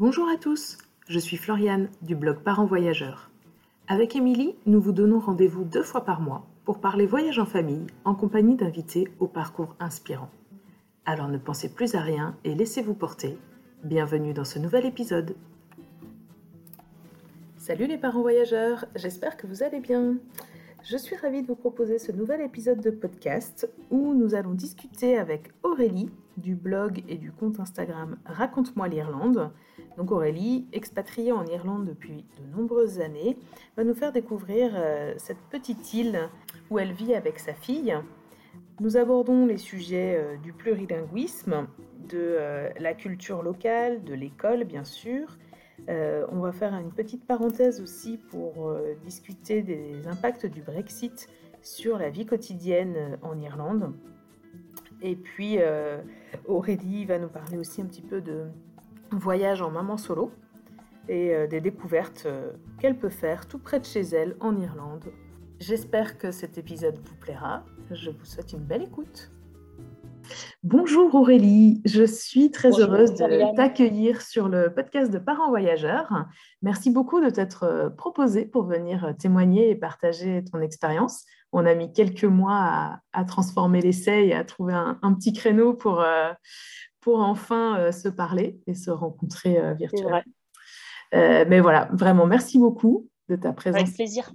Bonjour à tous, je suis Floriane du blog Parents Voyageurs. Avec Émilie, nous vous donnons rendez-vous deux fois par mois pour parler voyage en famille en compagnie d'invités au parcours inspirant. Alors ne pensez plus à rien et laissez-vous porter. Bienvenue dans ce nouvel épisode. Salut les parents voyageurs, j'espère que vous allez bien. Je suis ravie de vous proposer ce nouvel épisode de podcast où nous allons discuter avec Aurélie du blog et du compte Instagram Raconte-moi l'Irlande. Donc Aurélie, expatriée en Irlande depuis de nombreuses années, va nous faire découvrir euh, cette petite île où elle vit avec sa fille. Nous abordons les sujets euh, du plurilinguisme, de euh, la culture locale, de l'école bien sûr, on va faire une petite parenthèse aussi pour discuter des impacts du Brexit sur la vie quotidienne en Irlande. Et puis Aurélie va nous parler aussi un petit peu de voyage en maman solo et des découvertes qu'elle peut faire tout près de chez elle en Irlande. J'espère que cet épisode vous plaira. Je vous souhaite une belle écoute. Bonjour Aurélie, je suis très heureuse de t'accueillir sur le podcast de Parents Voyageurs. Merci beaucoup de t'être euh, proposé pour venir témoigner et partager ton expérience. On a mis quelques mois à, transformer l'essai et à trouver un, petit créneau pour, euh, pour enfin euh, se parler et se rencontrer virtuellement. mais voilà, vraiment, merci beaucoup de ta présence. Avec plaisir.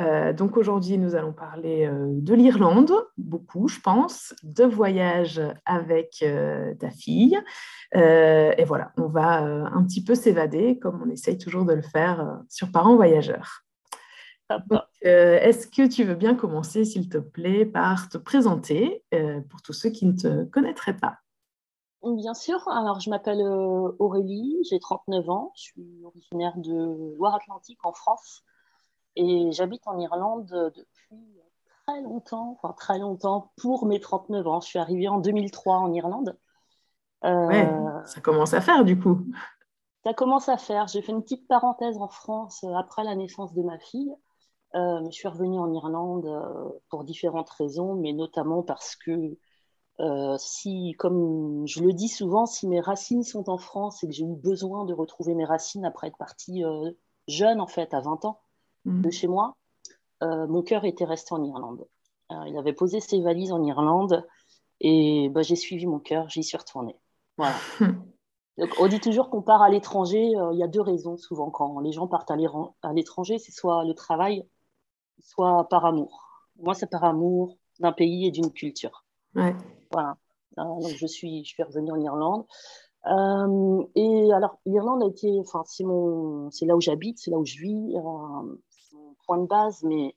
Euh, donc aujourd'hui, nous allons parler euh, de l'Irlande, beaucoup, je pense, de voyage avec euh, ta fille. et voilà, on va un petit peu s'évader, comme on essaye toujours de le faire sur Parents Voyageurs. Est-ce que tu veux bien commencer, s'il te plaît, par te présenter pour tous ceux qui ne te connaîtraient pas? Bien sûr. Alors, je m'appelle Aurélie, j'ai 39 ans, je suis originaire de Loire-Atlantique en France. Et j'habite en Irlande depuis très longtemps, enfin très longtemps, pour mes 39 ans. Je suis arrivée en 2003 en Irlande. Euh, ça commence à faire du coup. Ça commence à faire. J'ai fait une petite parenthèse en France euh, après la naissance de ma fille. Euh, je suis revenue en Irlande pour différentes raisons, mais notamment parce que si, comme je le dis souvent, si mes racines sont en France et que j'ai eu besoin de retrouver mes racines après être partie jeune, en fait, à 20 ans, de mm. chez moi, euh, mon cœur était resté en Irlande. Euh, il avait posé ses valises en Irlande et bah, j'ai suivi mon cœur, j'y suis retournée. Voilà. Donc, on dit toujours qu'on part à l'étranger. Euh, il y a deux raisons souvent quand les gens partent à l'étranger, c'est soit le travail, soit par amour. Moi, c'est par amour d'un pays et d'une culture. Voilà. donc je suis, je suis revenue en Irlande. et alors, l'Irlande a été, enfin, c'est mon, c'est là où j'habite, c'est là où je vis point de base, mais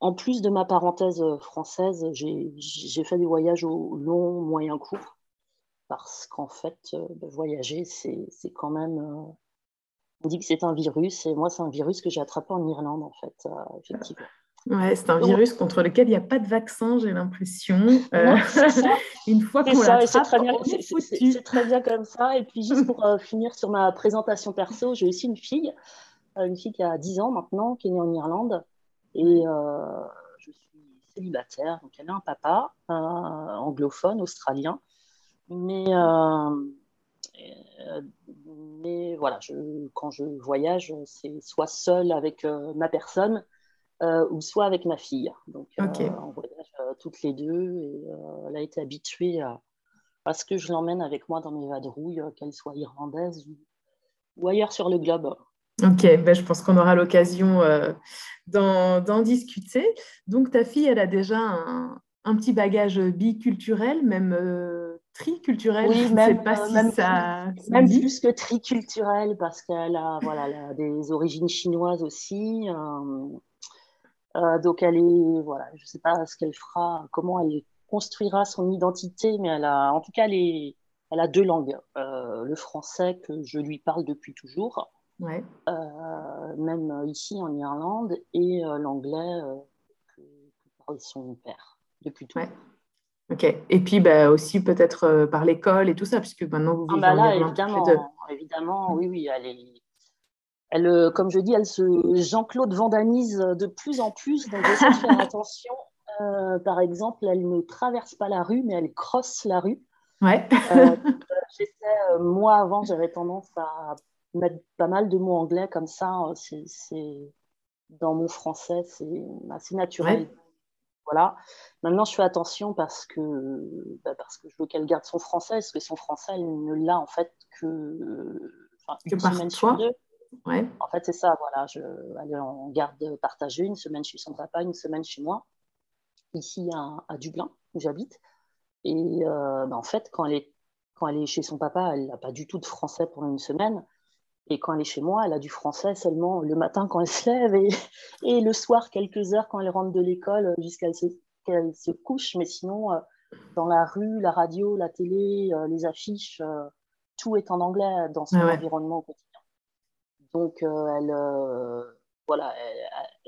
en plus de ma parenthèse euh, française, j'ai fait des voyages au long, moyen cours, parce qu'en fait, euh, bah, voyager, c'est quand même... Euh, on dit que c'est un virus, et moi, c'est un virus que j'ai attrapé en Irlande, en fait, effectivement. Ouais, c'est un virus contre lequel il n'y a pas de vaccin, j'ai l'impression. une fois qu'on l'attrape, c'est très, bien comme ça. Et puis, juste pour finir sur ma présentation perso, j'ai aussi une fille une fille qui a 10 ans maintenant, qui est née en Irlande. Et euh, je suis célibataire, donc elle a un papa euh, anglophone, australien. Mais, euh, mais voilà, je, quand je voyage, c'est soit seule avec ma personne ou soit avec ma fille. Donc on voyage toutes les deux et elle a été habituée à, à ce que je l'emmène avec moi dans mes vadrouilles, qu'elle soit irlandaise ou, ou ailleurs sur le globe. Ok, ben, je pense qu'on aura l'occasion euh, d'en discuter. Donc, ta fille, elle a déjà un, petit bagage biculturel, même euh, triculturel. Oui, même, pas euh, ça, même plus que triculturel, parce qu'elle a, voilà, des origines chinoises aussi. donc, elle est, voilà, je ne sais pas ce qu'elle fera, comment elle construira son identité, mais elle a, en tout cas, elle, elle a deux langues. le français que je lui parle depuis toujours ouais. Euh, même ici en Irlande, et euh, l'anglais euh, que, parle son père depuis tout. Ok. Et puis bah, aussi peut-être par l'école et tout ça, puisque maintenant vous ah, vivez ah bah là, évidemment, évidemment, oui, oui, elle est, elle, comme je dis, elle se Jean-Claude vandanise de plus en plus, donc j'essaie de faire attention. par exemple, elle ne traverse pas la rue, mais elle crosse la rue. Ouais. j'essaie, moi avant, j'avais tendance à mettre pas mal de mots anglais comme ça. C'est dans mon français, c'est assez naturel. Voilà. Maintenant, je fais attention parce que, bah, parce que je veux qu'elle garde son français, parce que son français, elle ne l'a en fait que, une semaine sur deux. Ouais. En fait, c'est ça, voilà. Je, elle est en garde partagée, une semaine chez son papa, une semaine chez moi, ici à, à Dublin, où j'habite. Et euh, bah, en fait, quand elle, est, quand elle est chez son papa, elle n'a pas du tout de français pendant une semaine. Et quand elle est chez moi, elle a du français seulement le matin quand elle se lève et, et le soir, quelques heures quand elle rentre de l'école jusqu'à ce qu'elle se couche. Mais sinon, euh, dans la rue, la radio, la télé, euh, les affiches, euh, tout est en anglais dans son environnement au quotidien. Donc, elle, voilà,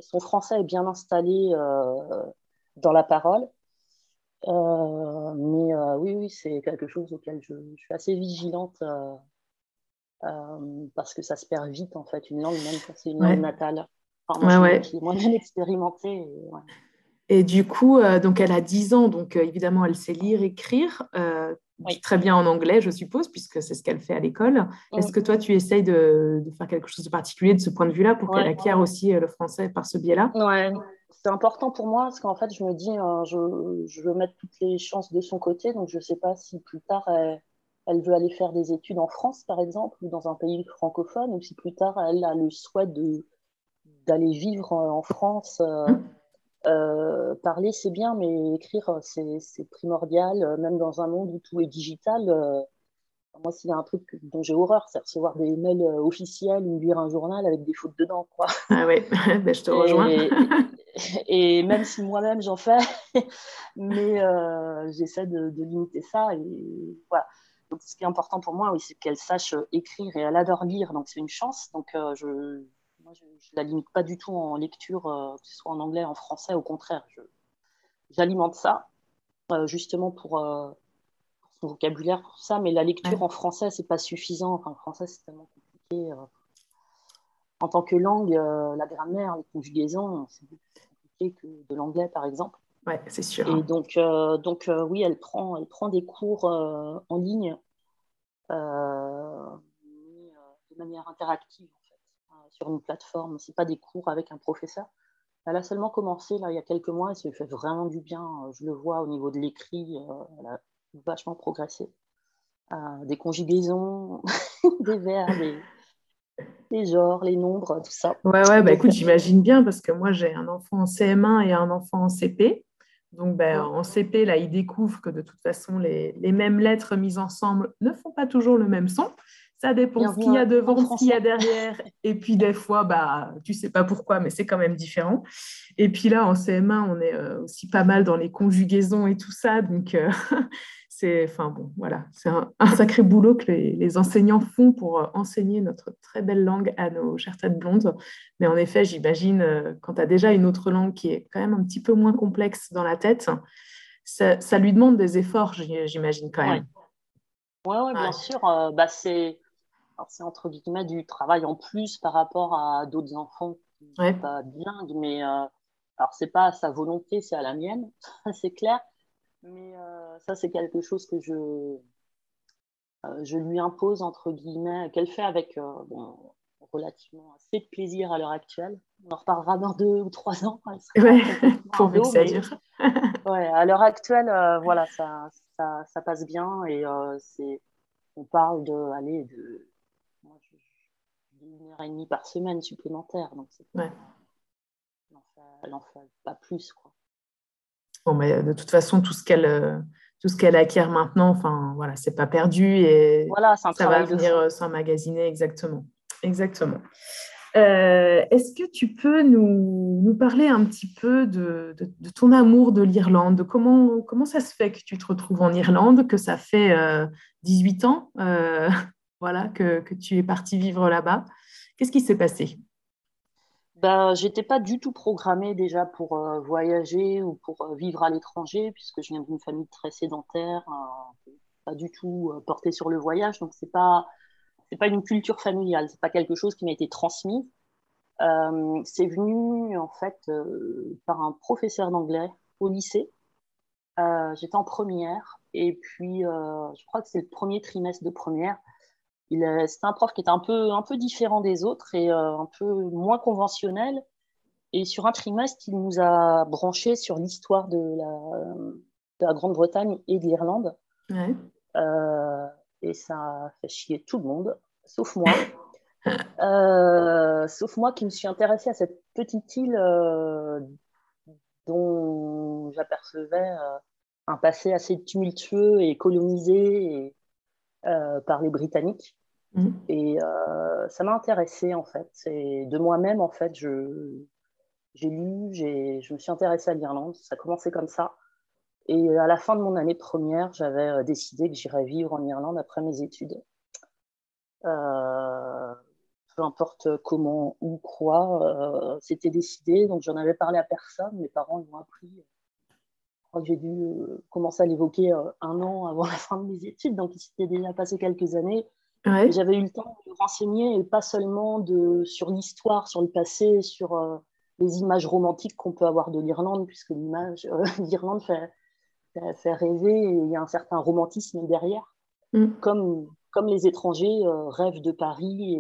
son français est bien installé dans la parole. mais oui, oui, c'est quelque chose auquel je, je suis assez vigilante euh, parce que ça se perd vite en fait, une langue même quand c'est une langue natale. Enfin, moi, moi bien expérimenté. Et, du coup, euh, donc elle a 10 ans, donc euh, évidemment elle sait lire, écrire, très bien en anglais, je suppose, puisque c'est ce qu'elle fait à l'école. Est-ce que toi tu essayes de, de, faire quelque chose de particulier de ce point de vue-là pour qu'elle acquiert aussi le français par ce biais-là? Ouais, c'est important pour moi parce qu'en fait je me dis, je, je, veux mettre toutes les chances de son côté, donc je ne sais pas si plus tard elle elle veut aller faire des études en France, par exemple, ou dans un pays francophone, ou si plus tard elle a le souhait d'aller vivre en, France. Euh, mmh. euh, parler, c'est bien, mais écrire, c'est primordial, même dans un monde où tout est digital. Euh, moi, s'il y a un truc dont j'ai horreur, c'est recevoir des mails officiels ou lire un journal avec des fautes dedans. Quoi. Ah oui, ben, je te rejoins. Et, même si moi-même j'en fais, mais j'essaie de, de, limiter ça. Et voilà. Donc, ce qui est important pour moi, oui, c'est qu'elle sache euh, écrire et elle adore lire, donc c'est une chance. Donc, euh, je ne la limite pas du tout en lecture, euh, que ce soit en anglais, en français, au contraire. J'alimente ça, justement pour, son vocabulaire, pour ça, mais la lecture en français, c'est pas suffisant. Enfin, en français, c'est tellement compliqué. en tant que langue, la grammaire, les conjugaisons, c'est beaucoup plus compliqué que de l'anglais, par exemple. Ouais, c'est sûr. Et donc, euh, donc euh, oui, elle prend, elle prend des cours euh, en ligne de manière interactive, en fait, sur une plateforme. Ce pas des cours avec un professeur. Elle a seulement commencé là, il y a quelques mois et ça lui fait vraiment du bien. Je le vois au niveau de l'écrit, elle a vachement progressé. des conjugaisons, des verbes, des, les genres, les nombres, tout ça. Ouais, ouais, bah écoute, j'imagine bien parce que moi j'ai un enfant en CM1 et un enfant en CP. Donc, ben, en CP, là, ils découvrent que de toute façon, les, mêmes lettres mises ensemble ne font pas toujours le même son. Ça dépend ce qu'il y a devant, ce qu'il y a derrière. Et puis, des fois, bah, tu sais pas pourquoi, mais c'est quand même différent. Et puis là, en CM1, on est euh, aussi pas mal dans les conjugaisons et tout ça. Donc, euh, c'est enfin bon, voilà, c'est un, sacré boulot que les, enseignants font pour euh, enseigner notre très belle langue à nos chères têtes blondes. Mais en effet, j'imagine, quand tu as déjà une autre langue qui est quand même un petit peu moins complexe dans la tête, ça, lui demande des efforts, j'imagine quand même. Oui, ouais, bien sûr. Euh, bah, c'est entre guillemets du travail en plus par rapport à d'autres enfants qui sont pas bilingues, mais alors c'est pas à sa volonté, c'est à la mienne, c'est clair. Mais euh, ça, c'est quelque chose que je, euh, je lui impose, entre guillemets, qu'elle fait avec euh, relativement assez de plaisir à l'heure actuelle. On en reparlera dans deux ou trois ans. Ouais, pour que ça dure. ouais, à l'heure actuelle, voilà, ça, ça, ça, passe bien et c'est, on parle de, aller de, une heure et demie par semaine supplémentaire. Donc, c'est, ouais. elle n'en fait, pas plus, quoi. Bon, mais de toute façon, tout ce qu'elle euh, tout ce qu'elle acquiert maintenant, enfin voilà, c'est pas perdu et voilà, ça va venir euh, s'emmagasiner exactement. Exactement. Euh, est-ce que tu peux nous, nous, parler un petit peu de, de, ton amour de l'Irlande? De comment, comment ça se fait que tu te retrouves en Irlande, que ça fait 18 ans voilà, que, tu es parti vivre là-bas Qu'est-ce qui s'est passé? Ben, j'étais pas du tout programmée déjà pour euh, voyager ou pour euh, vivre à l'étranger, puisque je viens d'une famille très sédentaire, euh, pas du tout portée sur le voyage, donc c'est pas pas une culture familiale, c'est pas quelque chose qui m'a été transmis. c'est venu en fait par un professeur d'anglais au lycée. J'étais en première Et puis, je crois que c'est le premier trimestre de première. C'était un prof qui était un peu, un peu différent des autres et un peu moins conventionnel. Et sur un trimestre, il nous a branché sur l'histoire de la, Grande-Bretagne et de l'Irlande. Euh, et ça a fait chier tout le monde, sauf moi. Euh, sauf moi qui me suis intéressée à cette petite île euh, dont j'apercevais un passé assez tumultueux et colonisé par les Britanniques. Mmh. Et ça m'a intéressée en fait. Et de moi-même, en fait, je, j'ai lu, je me suis intéressée à l'Irlande, ça a commencé comme ça. Et à la fin de mon année première, j'avais euh, décidé que j'irais vivre en Irlande après mes études. Euh, peu importe comment ou quoi, euh, c'était décidé. Donc j'en avais parlé à personne. Mes parents l'ont appris. Crois que j'ai dû commencer à l'évoquer un an avant la fin de mes études. Donc il s'était déjà passé quelques années. J'avais eu le temps de me renseigner, et pas seulement de, sur l'histoire, sur le passé, sur les images romantiques qu'on peut avoir de l'Irlande, puisque l'image euh, d'Irlande fait, fait, rêver et il y a un certain romantisme derrière, mm. comme, comme les étrangers euh, rêvent de Paris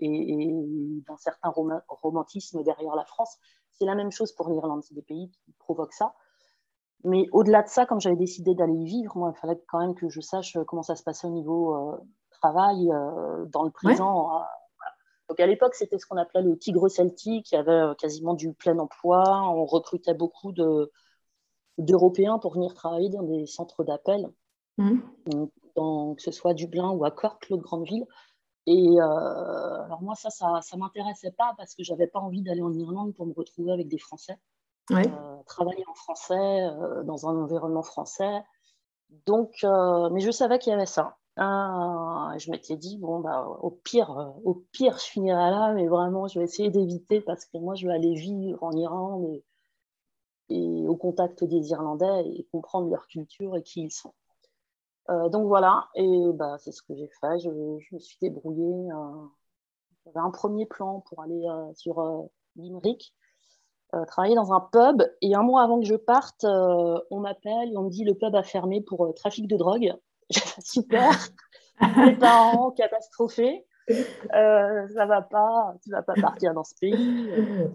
et, d'un certain romantisme derrière la France. C'est la même chose pour l'Irlande, c'est des pays qui provoquent ça. Mais au-delà de ça, comme j'avais décidé d'aller y vivre, moi, il fallait quand même que je sache comment ça se passait au niveau euh, travail, dans le présent, donc à l'époque, c'était ce qu'on appelait le tigre celtique. Il y avait euh, quasiment du plein emploi. On recrutait beaucoup d'Européens pour venir travailler dans des centres d'appel, mmh. que ce soit à Dublin ou à Cork, l'autre grande ville. Et euh, alors moi, ça, ça ne m'intéressait pas parce que je n'avais pas envie d'aller en Irlande pour me retrouver avec des Français. Euh, travailler en français, dans un environnement français. Donc, mais je savais qu'il y avait ça. Je m'étais dit, bon, bah, au pire, euh, au pire, je finirai là, mais vraiment, je vais essayer d'éviter parce que moi, je vais aller vivre en Iran et, au contact des Irlandais et comprendre leur culture et qui ils sont. Euh, donc voilà, et bah, c'est ce que j'ai fait. Je, me suis débrouillée. Euh, j'avais un premier plan pour aller sur Limerick, travailler dans un pub. Et un mois avant que je parte, on m'appelle et on me dit le pub a fermé pour trafic de drogue. super. Les parents catastrophés. Euh, ça va pas, tu vas pas partir dans ce pays. Euh,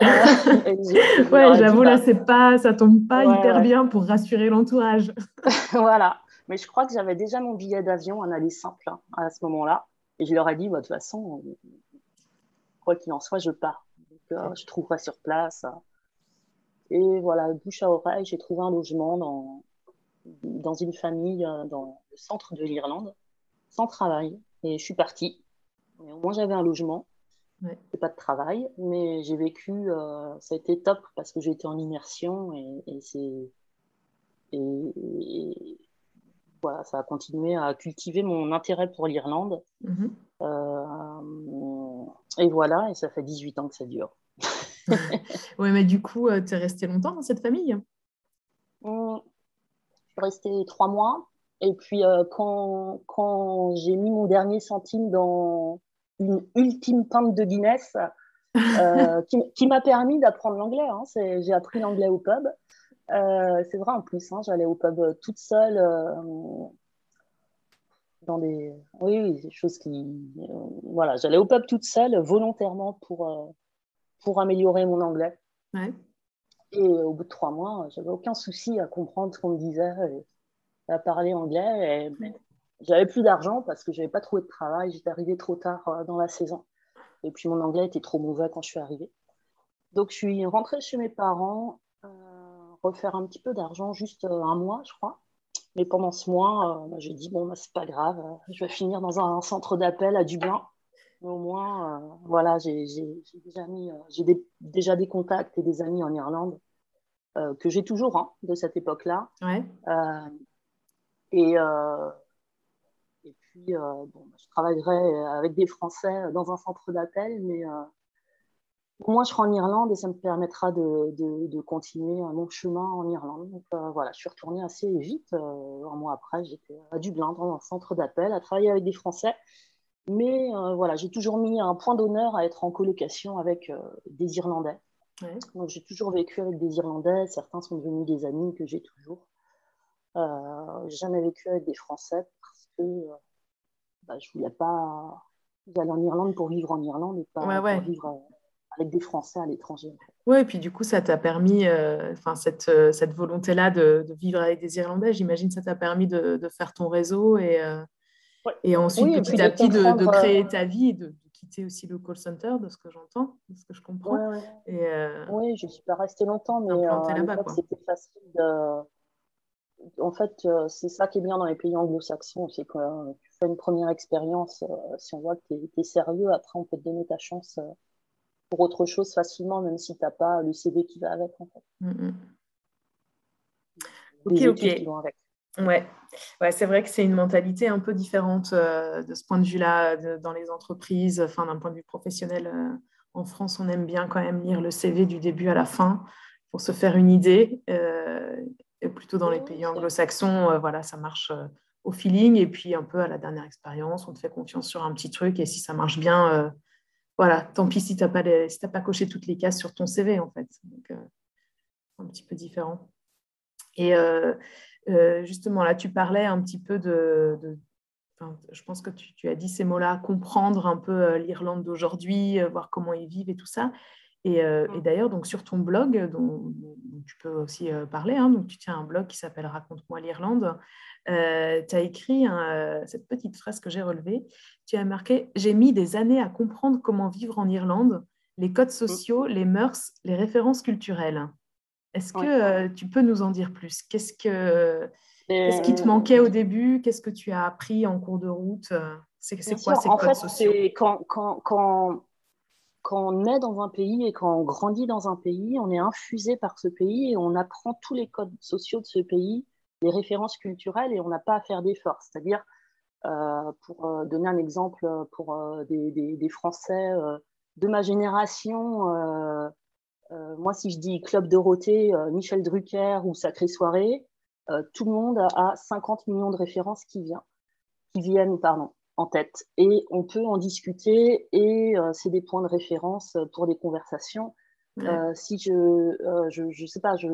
ouais, j'avoue, là, bah, c'est pas, ça tombe pas hyper bien pour rassurer l'entourage. voilà. Mais je crois que j'avais déjà mon billet d'avion, un aller simple, hein, à ce moment-là. Et je leur ai dit, bah, de toute façon, quoi qu'il en soit, je pars. Donc, euh, je trouverai sur place. Et voilà, bouche à oreille, j'ai trouvé un logement dans, dans une famille euh, dans le centre de l'Irlande, sans travail. Et je suis partie. au moins, j'avais un logement. Ouais. Pas de travail, mais j'ai vécu, euh, ça a été top parce que été en immersion et, c'est. Et, voilà, ça a continué à cultiver mon intérêt pour l'Irlande. Mm-hmm. Euh, et voilà, et ça fait 18 ans que ça dure. ouais, mais du coup, tu es resté longtemps dans cette famille? Mmh suis restée trois mois. Et puis, euh, quand, quand j'ai mis mon dernier centime dans une ultime pinte de Guinness, euh, qui, m'a permis d'apprendre l'anglais. Hein. J'ai appris l'anglais au pub. Euh, c'est vrai en plus, hein, j'allais au pub toute seule dans des, oui, des choses qui, voilà, j'allais au pub toute seule volontairement pour pour améliorer mon anglais. Ouais. Et au bout de trois mois, j'avais aucun souci à comprendre ce qu'on me disait, à parler anglais. Et, j'avais plus d'argent parce que j'avais pas trouvé de travail. J'étais arrivée trop tard euh, dans la saison. Et puis mon anglais était trop mauvais quand je suis arrivée. Donc je suis rentrée chez mes parents, euh, refaire un petit peu d'argent, juste euh, un mois, je crois. Mais pendant ce mois, bah, j'ai dit bon, bah, c'est pas grave, je vais finir dans un, centre d'appel à Dublin. Mais au moins, euh, voilà, j'ai déjà, mis, euh, déjà des contacts et des amis en Irlande euh, que j'ai toujours hein, de cette époque-là. et, et puis, bon, je travaillerai avec des Français dans un centre d'appel, mais moins je serai en Irlande et ça me permettra de, de, continuer mon chemin en Irlande. Donc voilà, je suis retournée assez vite. un mois après, j'étais à Dublin dans un centre d'appel à travailler avec des Français. Mais euh, voilà, j'ai toujours mis un point d'honneur à être en colocation avec euh, des Irlandais. Donc j'ai toujours vécu avec des Irlandais. Certains sont devenus des amis que j'ai toujours. Euh, jamais vécu avec des Français parce que bah, je voulais pas aller en Irlande pour vivre en Irlande et pas pour vivre avec des Français à l'étranger. Oui, et puis du coup, ça t'a permis, enfin cette, cette volonté-là de, de, vivre avec des Irlandais, j'imagine, ça t'a permis de, de, faire ton réseau et, et ensuite, petit à petit, de, créer ta vie et de, quitter aussi le call center, de ce que j'entends, de ce que je comprends. Euh, oui, je ne suis pas restée longtemps, mais euh, c'était facile de... En fait, euh, c'est ça qui est bien dans les pays anglo-saxons, c'est que tu fais une première expérience, si on voit que tu es, sérieux, après on peut te donner ta chance pour autre chose facilement, même si tu n'as pas le CV qui va avec. En fait. Mm, mm. Ok, ok. Ouais, ouais c'est vrai que c'est une mentalité un peu différente euh, de ce point de vue-là dans les entreprises, enfin d'un point de vue professionnel. Euh, en France, on aime bien quand même lire le CV du début à la fin pour se faire une idée. Euh, et plutôt dans les pays anglo-saxons, voilà, ça marche au feeling et puis un peu à la dernière expérience, on te fait confiance sur un petit truc et si ça marche bien, voilà, tant pis si tu n'as pas, si pas coché toutes les cases sur ton CV en fait. Donc, un petit peu différent. Et euh, justement, là, tu parlais un petit peu de... je pense que tu, as dit ces mots-là, comprendre un peu euh, l'Irlande d'aujourd'hui, euh, voir comment ils vivent et tout ça. Et, mm. d'ailleurs, donc sur ton blog, dont, tu peux aussi parler, hein, donc tu tiens un blog qui s'appelle Raconte-moi l'Irlande, tu as écrit cette petite phrase que j'ai relevée. Tu as marqué J'ai mis des années à comprendre comment vivre en Irlande, les codes mm. sociaux, les mœurs, les références culturelles. Est-ce que euh, tu peux nous en dire plus? Qu'est-ce que qu'est-ce qui te manquait au début? Qu'est-ce que tu as appris en cours de route? C'est quoi ces en codes fait, sociaux? quand, quand, quand, quand, on est dans un pays et quand on grandit dans un pays, on est infusé par ce pays et on apprend tous les codes sociaux de ce pays, les références culturelles et on n'a pas à faire d'efforts. C'est-à-dire, euh, pour euh, donner un exemple pour des, des, Français de ma génération, euh, moi, si je dis Club Dorothée, euh, Michel Drucker ou Sacrée Soirée, euh, tout le monde a 50 millions de références qui, qui viennent en tête. Et on peut en discuter et c'est des points de référence pour des conversations. si je, je, je, sais pas, je,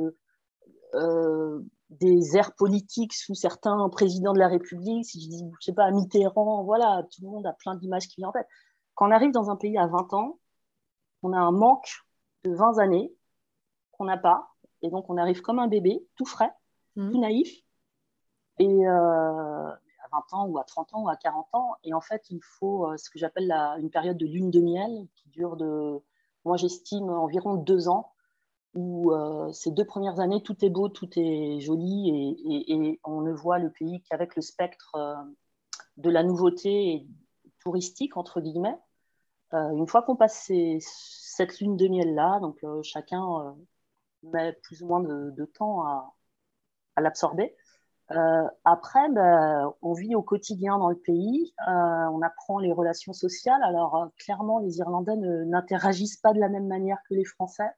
des airs politiques sous certains présidents de la République, si je dis, je sais pas, Mitterrand, voilà, tout le monde a plein d'images qui viennent en tête. Quand on arrive dans un pays à 20 ans, on a un manque de 20 années qu'on n'a pas. Et donc, on arrive comme un bébé, tout frais, mmh. tout naïf. Et euh, 20 ans ou à 30 ans ou à 40 ans. Et en fait, il faut euh, ce que j'appelle une période de lune de miel qui dure de, moi j'estime, environ deux ans, où euh, ces deux premières années, tout est beau, tout est joli et, on ne voit le pays qu'avec le spectre de la nouveauté touristique, entre guillemets. une fois qu'on passe cette lune de miel-là. Donc, euh, chacun euh, met plus ou moins de, temps à, l'absorber. Euh, après, ben, on vit au quotidien dans le pays, on apprend les relations sociales. Alors, clairement, les Irlandais n'interagissent pas de la même manière que les Français.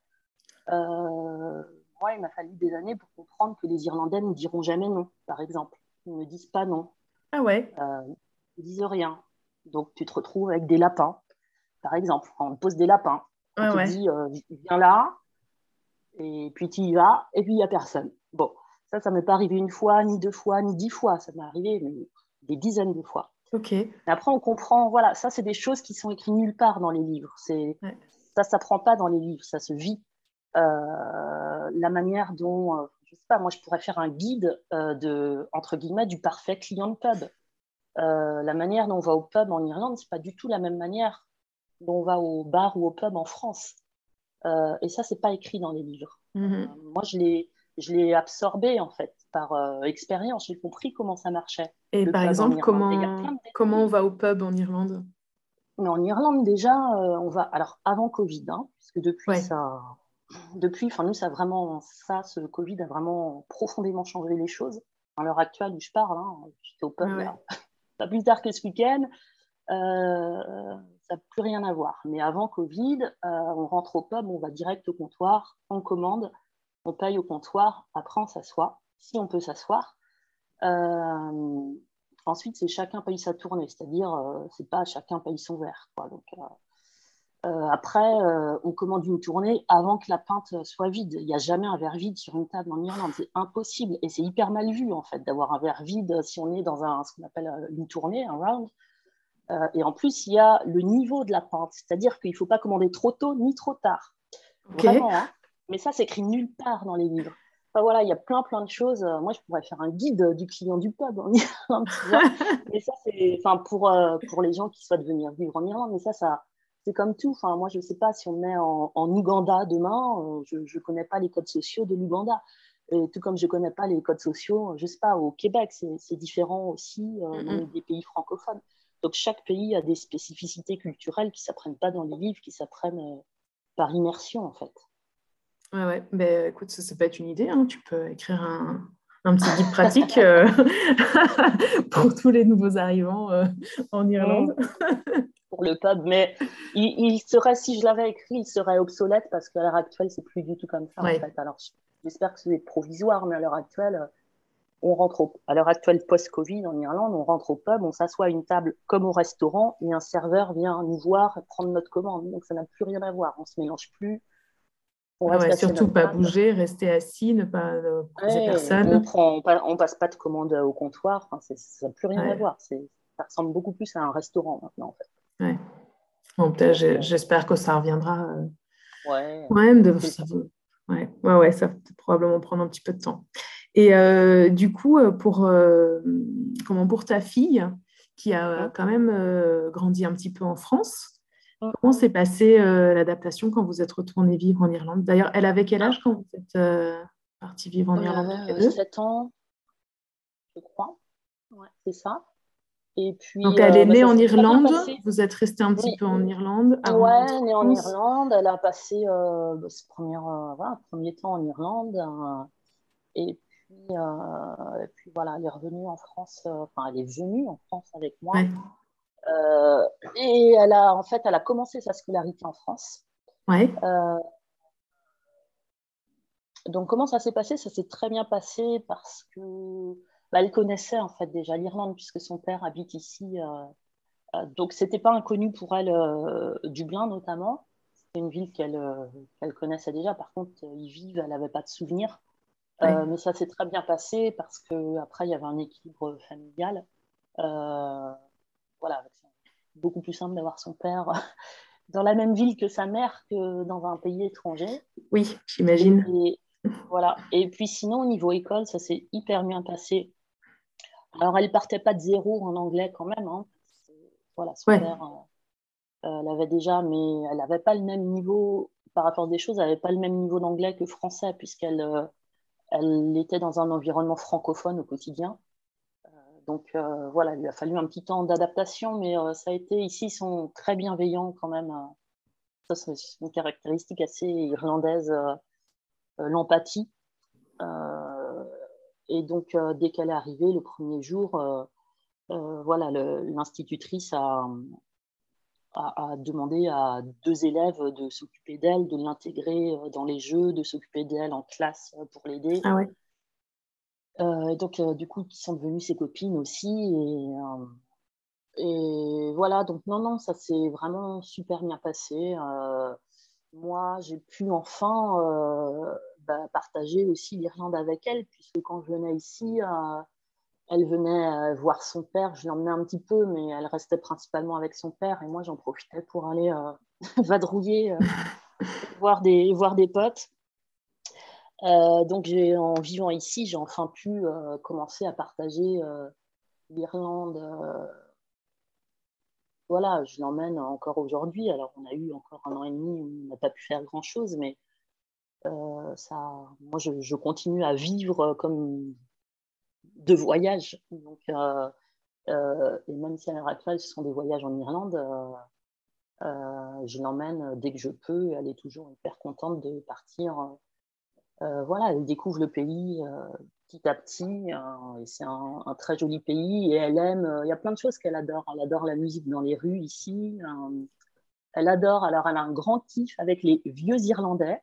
moi, il m'a fallu des années pour comprendre que les Irlandais ne diront jamais non, par exemple. Ils ne disent pas non. Ah ouais Ils disent rien. Donc, tu te retrouves avec des lapins, par exemple. On pose des lapins. On te dit, euh, viens là, et puis tu y vas, et puis il n'y a personne. Bon, ça, ça ne m'est pas arrivé une fois, ni deux fois, ni dix fois. Ça m'est arrivé des dizaines de fois. Ok. après, on comprend, voilà, ça, c'est des choses qui sont écrites nulle part dans les livres. C'est, Ça, ça prend pas dans les livres, ça se vit. Euh, la manière dont, je euh, je sais pas, moi, je pourrais faire un guide de, entre guillemets, du parfait client de pub. la manière dont on va au pub en Irlande, c'est pas du tout la même manière dont on va au bar ou au pub en France. Euh, et ça, c'est pas écrit dans les livres. Mhm. Euh, moi, je l'ai, je l'ai absorbé en fait par euh, expérience. J'ai compris comment ça marchait. Et par exemple, comment, comment on va au pub en Irlande? Mais en Irlande, déjà, on va. Alors, avant Covid, hein, puisque depuis ça. Depuis, enfin, nous, ça a vraiment. Ça, ce Covid a vraiment profondément changé les choses. À l'heure actuelle où je parle, hein, j'étais au pub pas plus tard que ce week-end. Euh, ça n'a plus rien à voir. Mais avant Covid, euh, on rentre au pub, on va direct au comptoir, on commande, on paye au comptoir, après on s'assoit, si on peut s'asseoir. Euh, ensuite, c'est chacun paye sa tournée, c'est-à-dire, c'est pas chacun paye son verre. Donc, après, on commande une tournée avant que la pinte soit vide. Il n'y a jamais un verre vide sur une table en Irlande. C'est impossible. Et c'est hyper mal vu, en fait, d'avoir un verre vide si on est dans un, ce qu'on appelle une tournée, un round. et en plus, il y a le niveau de la pinte. C'est-à-dire qu'il ne faut pas commander trop tôt ni trop tard. Vraiment, hein. Mais ça, c'est écrit nulle part dans les livres. Enfin, voilà, il y a plein, plein de choses. Euh, moi, je pourrais faire un guide du client du pub en Irlande, mais ça, c'est enfin, pour, euh, pour les gens qui souhaitent venir vivre en Irlande. Mais ça, ça c'est comme tout. Enfin, moi, je ne sais pas si on met en, en Ouganda demain, euh, je ne connais pas les codes sociaux de l'Ouganda. Tout comme je ne connais pas les codes sociaux, je ne sais pas, au Québec, c'est différent aussi dans des pays francophones. Donc, chaque pays a des spécificités culturelles qui ne s'apprennent pas dans les livres, qui s'apprennent par immersion, en fait. Ouais, ouais. Ben, écoute, ça, ça peut être une idée. Hein. Tu peux écrire un, un petit guide pratique euh, pour tous les nouveaux arrivants euh, en Irlande. pour le pub, mais il, serait, si je l'avais écrit, il serait obsolète parce qu'à l'heure actuelle, c'est plus du tout comme ça. En fait. Alors, j'espère que c'est provisoire, mais à l'heure actuelle, on rentre au, à l'heure actuelle post-Covid en Irlande, on rentre au pub, on s'assoit à une table comme au restaurant et un serveur vient nous voir prendre notre commande. Donc ça n'a plus rien à voir. On se mélange plus ouais, surtout pas bouger, rester assis, ne pas euh, personne. On, ne passe pas de commande au comptoir, enfin, ça n'a plus rien à voir. Ça ressemble beaucoup plus à un restaurant maintenant en fait. Ouais. Bon, j'espère que ça reviendra. Euh, ouais. Ouais, de, ça, ouais, ouais, ouais, ça va probablement prendre un petit peu de temps. Et euh, du coup, pour, comment, pour ta fille, qui a quand même grandi un petit peu en France, Comment s'est passée euh, l'adaptation quand vous êtes retourné vivre en Irlande? D'ailleurs, elle avait quel âge quand vous êtes euh, partie vivre en Irlande Elle avait 7 ans, je crois. Ouais, c'est ça. Et puis, Donc, elle est euh, bah, née en Irlande. Vous êtes resté un petit peu en Irlande. Oui, née en Irlande. Elle a passé bah, ce premier, voilà, premier temps en Irlande. et puis, puis voilà, elle est revenue en France. Enfin, elle est venue en France avec moi. Euh, et elle a, en fait, elle a commencé sa scolarité en France. Ouais. Euh, donc, comment ça s'est passé? Ça s'est très bien passé parce que bah, elle connaissait en fait déjà l'Irlande puisque son père habite ici. Euh, donc, c'était pas inconnu pour elle, Dublin notamment. C'était une ville qu'elle connaissait déjà. Par contre, y vivre, elle n'avait pas de souvenirs. mais ça s'est très bien passé parce que après il y avait un équilibre familial. Euh, voilà, c'est beaucoup plus simple d'avoir son père dans la même ville que sa mère que dans un pays étranger. Oui, j'imagine. Et, voilà. Et puis sinon, au niveau école, ça s'est hyper bien passé. Alors, elle partait pas de zéro en anglais quand même. Hein. Voilà, son père, euh, elle avait déjà, mais elle n'avait pas le même niveau, par rapport à des choses, elle n'avait pas le même niveau d'anglais que français, puisqu'elle euh, elle était dans un environnement francophone au quotidien. Donc euh, voilà, il a fallu un petit temps d'adaptation, mais euh, ça a été ici, ils sont très bienveillants quand même. Ça, c'est une caractéristique assez irlandaise, euh, l'empathie. et donc, dès qu'elle est arrivée, le premier jour, voilà, l'institutrice a, a, demandé à deux élèves de s'occuper d'elle, de l'intégrer dans les jeux, de s'occuper d'elle en classe pour l'aider. Ah ouais. Euh, donc, euh, du coup, qui sont devenues ses copines aussi. Et, euh, et voilà, donc non, non, ça s'est vraiment super bien passé. moi, j'ai pu enfin bah, partager aussi l'Irlande avec elle, puisque quand je venais ici, elle venait voir son père. Je l'emmenais un petit peu, mais elle restait principalement avec son père. Et moi, j'en profitais pour aller vadrouiller, voir, des, voir des potes. Euh, donc, en vivant ici, j'ai enfin pu euh, commencer à partager euh, l'Irlande. voilà, je l'emmène encore aujourd'hui. Alors, on a eu encore un an et demi où on n'a pas pu faire grand-chose, mais ça, moi, je, continue à vivre comme de voyage. Donc, et même si à l'heure actuelle, ce sont des voyages en Irlande, je l'emmène dès que je peux. Elle est toujours hyper contente de partir euh, voilà, elle découvre le pays euh, petit à petit. Euh, et c'est un, très joli pays et elle aime. Il y a plein de choses qu'elle adore. Elle adore la musique dans les rues ici. elle adore. Alors, elle a un grand kiff avec les vieux Irlandais.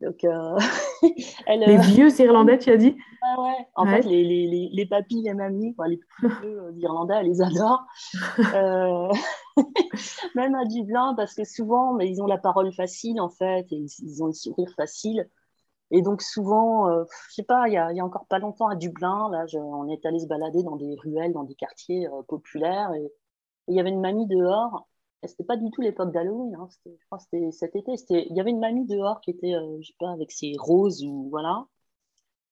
Donc, les vieux Irlandais, tu as dit? Ouais, ouais. En fait, les, les, les, papis et mamies, les plus vieux Irlandais, elle les adore. Même à Dublin, parce que souvent, mais ils ont la parole facile, en fait, et ils, ont le sourire facile. Et donc souvent, je je sais pas, il y, y a, encore pas longtemps à Dublin, là, on est allé se balader dans des ruelles, dans des quartiers populaires, et il y avait une mamie dehors c'était pas du tout l'époque d'Halloween, hein. je crois c'était cet été. Il y avait une mamie dehors qui était, euh, je sais pas, avec ses roses ou voilà.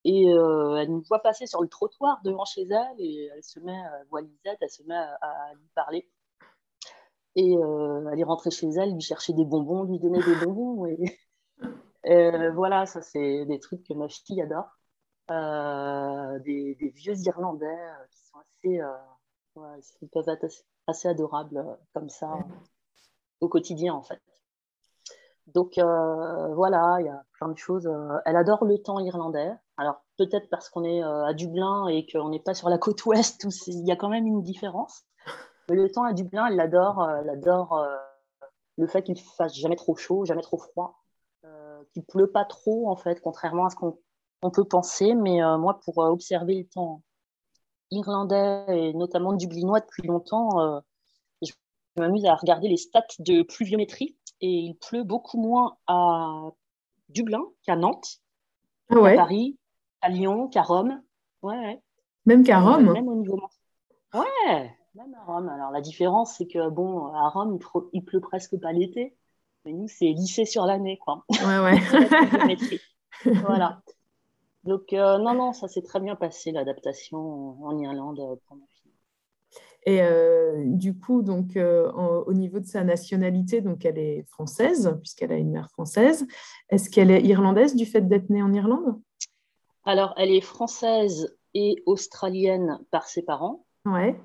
Et euh, elle nous voit passer sur le trottoir devant chez elle et elle se met, euh, voit Lisette, elle se met à, lui parler. Et elle est rentrée chez elle, lui chercher des bonbons, lui donner des bonbons. Et, voilà, ça c'est des trucs que ma fille adore. Des, des, vieux Irlandais qui sont assez, ouais, ils peuvent être assez, assez adorable euh, comme ça au quotidien en fait. Donc euh, voilà, il y a plein de choses. Euh, elle adore le temps irlandais. Alors peut-être parce qu'on est à Dublin et qu'on n'est pas sur la côte ouest où il y a quand même une différence. Mais le temps à Dublin, elle adore, elle adore le fait qu'il fasse jamais trop chaud, jamais trop froid, qu'il pleut pas trop en fait, contrairement à ce qu'on peut penser. Mais moi, pour observer le temps irlandais et notamment dublinois depuis longtemps, euh, je m'amuse à regarder les stats de pluviométrie et il pleut beaucoup moins à Dublin qu'à Nantes, ah à Paris, à Lyon, qu'à Rome. Ouais, Même qu'à euh, Rome Même au niveau Ouais, même à Rome. Alors la différence, c'est que bon, à Rome, il, pleut presque pas l'été. Mais nous, c'est lycée sur l'année, quoi. Ouais, ouais. voilà. Donc, euh, non, non, ça s'est très bien passé, l'adaptation en Irlande euh, pour ma fille. Et euh, du coup, donc, au niveau de sa nationalité, donc elle est française, puisqu'elle a une mère française. Est-ce qu'elle est irlandaise du fait d'être née en Irlande? Alors, elle est française et australienne par ses parents. Ouais.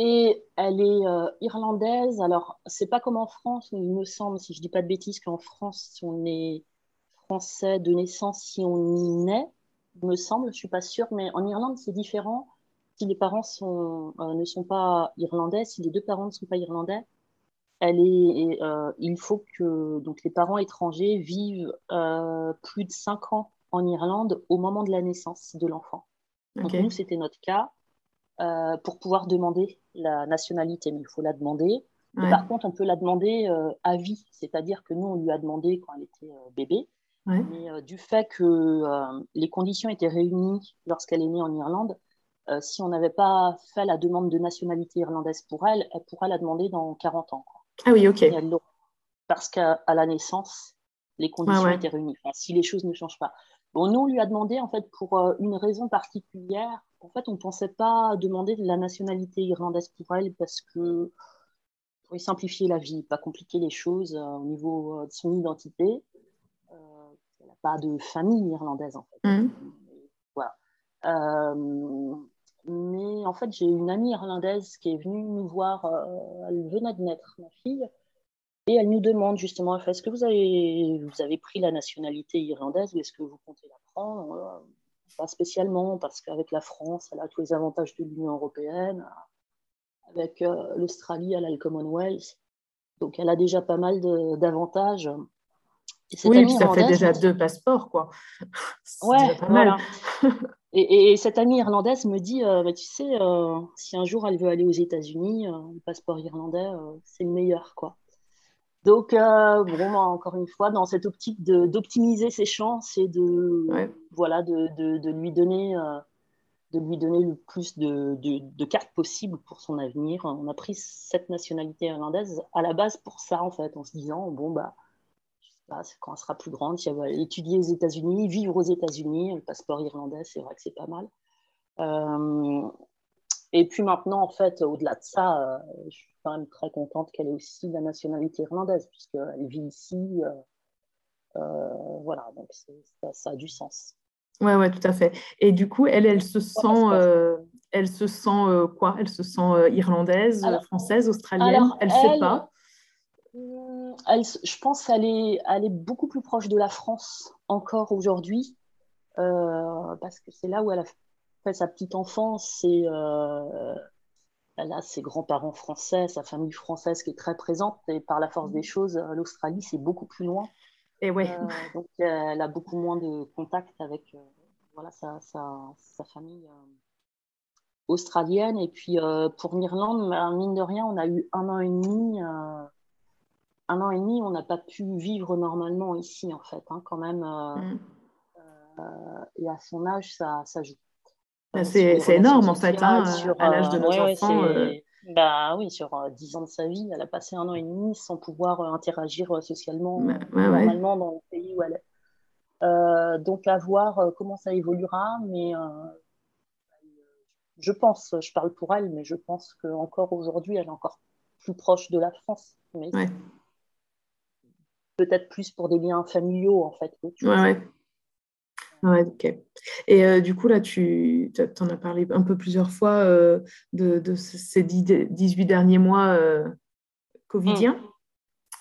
Et elle est irlandaise. Alors, c'est pas comme en France, il me semble, si je dis pas de bêtises, qu'en France, on est français de naissance si on y naît, me semble, je suis pas sûre, mais en Irlande c'est différent. Si les parents sont, euh, ne sont pas irlandais, si les deux parents ne sont pas irlandais, elle est, euh, il faut que donc les parents étrangers vivent euh, plus de cinq ans en Irlande au moment de la naissance de l'enfant. Donc nous c'était notre cas pour pouvoir demander la nationalité, mais il faut la demander. Par contre, on peut la demander à vie, c'est-à-dire que nous on lui a demandé quand elle était bébé. Mais euh, du fait que euh, les conditions étaient réunies lorsqu'elle est née en Irlande, euh, si on n'avait pas fait la demande de nationalité irlandaise pour elle, elle pourrait la demander dans 40 ans. Ah oui, ok. Parce qu'à la naissance, les conditions étaient réunies. si les choses ne changent pas. Bon, nous, on lui a demandé, en fait, pour une raison particulière. En fait, on ne pensait pas demander de la nationalité irlandaise pour elle parce que pour simplifier la vie, pas compliquer les choses au niveau de son identité pas de famille irlandaise en fait. Mmh. Voilà. Euh, mais en fait, j'ai une amie irlandaise qui est venue nous voir, euh, elle venait de naître, ma fille, et elle nous demande justement, est-ce que vous avez, vous avez pris la nationalité irlandaise ou est-ce que vous comptez la prendre? Euh, Pas spécialement, parce qu'avec la France, elle a tous les avantages de l'Union européenne, avec l'Australie, elle a le Commonwealth, donc elle a déjà pas mal d'avantages oui, ça fait déjà deux passeports, quoi. Ouais, voilà. et, cette amie irlandaise me dit, euh, bah, tu sais, euh, si un jour elle veut aller aux États-Unis, euh, le passeport irlandais, c'est le meilleur, quoi. Donc, bon, encore une fois, dans cette optique d'optimiser ses chances et de, voilà, de, de, de, lui donner, de lui donner le plus de, de, cartes possibles pour son avenir, on a pris cette nationalité irlandaise à la base pour ça, en fait, en se disant, bon, bah, quand elle sera plus grande, si elle va étudier aux États-Unis, vivre aux États-Unis, le passeport irlandais, c'est vrai que c'est pas mal. Euh, et puis maintenant, en fait, au-delà de ça, euh, je suis quand même très contente qu'elle ait aussi la nationalité irlandaise, puisqu'elle vit ici. Euh, voilà, donc ça, a du sens. Ouais, ouais, tout à fait. Et du coup, elle, elle se sent, elle se sent quoi? Elle se sent irlandaise, française, australienne? Elle ne sait pas? je pense qu'elle est, elle est beaucoup plus proche de la France encore aujourd'hui, euh, parce que c'est là où elle a sa petite enfance. Et, euh, elle a ses grands-parents français, sa famille française qui est très présente. Et par la force des choses, l'Australie, c'est beaucoup plus loin. Et ouais. donc, elle a beaucoup moins de contact avec voilà, sa, sa, famille australienne. Et puis, pour l'Irlande, bah, mine de rien, on a eu un an et demi un an et demi, on n'a pas pu vivre normalement ici, en fait, hein, quand même. Mm. et à son âge, ça, ça joue. Bah, c'est énorme, en fait, hein, à l'âge de notre enfant. Bah oui, sur euh, dix ans de sa vie, elle a passé un an et demi sans pouvoir euh, interagir euh, socialement normalement dans le pays où elle est. donc à voir comment ça évoluera, mais je pense, je parle pour elle, mais je pense qu'encore aujourd'hui, elle est encore plus proche de la France. Mais Peut-être plus pour des liens familiaux, en fait. Ouais, Ouais, ok. Et euh, du coup, là, tu en as parlé un peu plusieurs fois euh, de, de, ces 18 derniers mois euh, covidiens.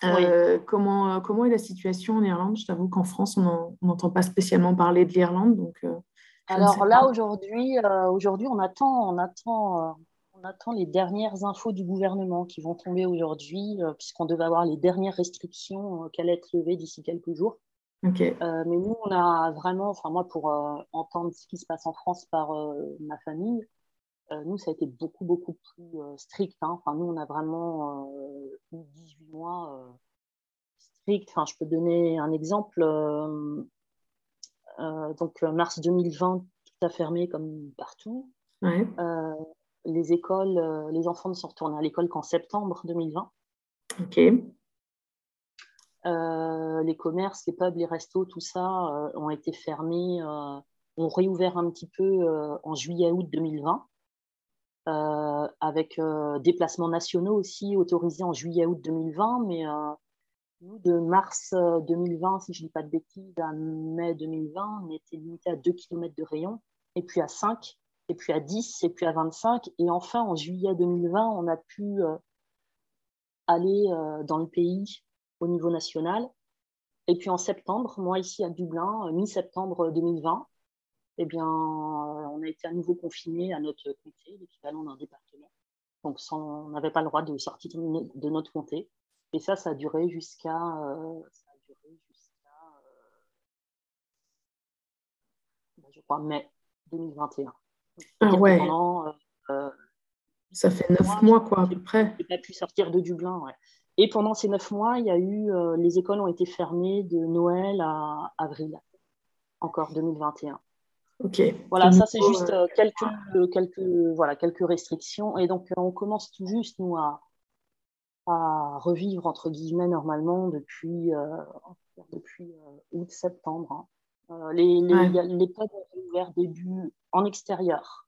Mmh. comment, comment est la situation en Irlande? Je t'avoue qu'en France, on n'entend pas spécialement parler de l'Irlande. Donc, Alors là, aujourd'hui, aujourd'hui, on attend, on, attend, on attend les dernières infos du gouvernement qui vont tomber aujourd'hui, puisqu'on devait avoir les dernières restrictions qui allaient être levées d'ici quelques jours. Euh, mais nous, on a vraiment, enfin moi, pour euh, entendre ce qui se passe en France par euh, ma famille, nous, ça a été beaucoup, beaucoup plus strict. Hein. Enfin, nous, on a vraiment eu 18 mois strict. Enfin, je peux donner un exemple. donc, mars 2020, tout a fermé comme partout. les écoles, les enfants ne sont retournés à l'école qu'en septembre 2020. Ok. Euh, les commerces, les pubs, les restos, tout ça euh, ont été fermés, euh, ont réouvert un petit peu en juillet-août 2020, avec des placements nationaux aussi autorisés en juillet-août 2020, mais nous, de mars 2020, si je ne dis pas de bêtises, à mai 2020, on était limité à 2 km de rayon, et puis à 5, et puis à 10, et puis à 25. Et enfin, en juillet 2020, on a pu aller dans le pays au niveau national. Et puis en septembre, moi ici à Dublin, euh, mi-septembre 2020, eh bien, euh, on a été à nouveau confiné à notre comté, l'équivalent d'un département. Donc on n'avait pas le droit de sortir de notre comté. Et ça, ça a duré jusqu'à euh, bah, je crois mai 2021. Ah ouais. ça fait neuf mois, quoi, à peu près. J'ai pas pu sortir de Dublin, ouais. Et pendant ces neuf mois, il y a eu, euh, les écoles ont été fermées de Noël à avril, encore 2021. Ok. Voilà, ça c'est juste euh, quelques, quelques, voilà, quelques restrictions. Et donc on commence tout juste, nous, à, à revivre, entre guillemets, normalement depuis, euh, depuis août-septembre. Hein. les, les, les pubs ont ouvert début en extérieur.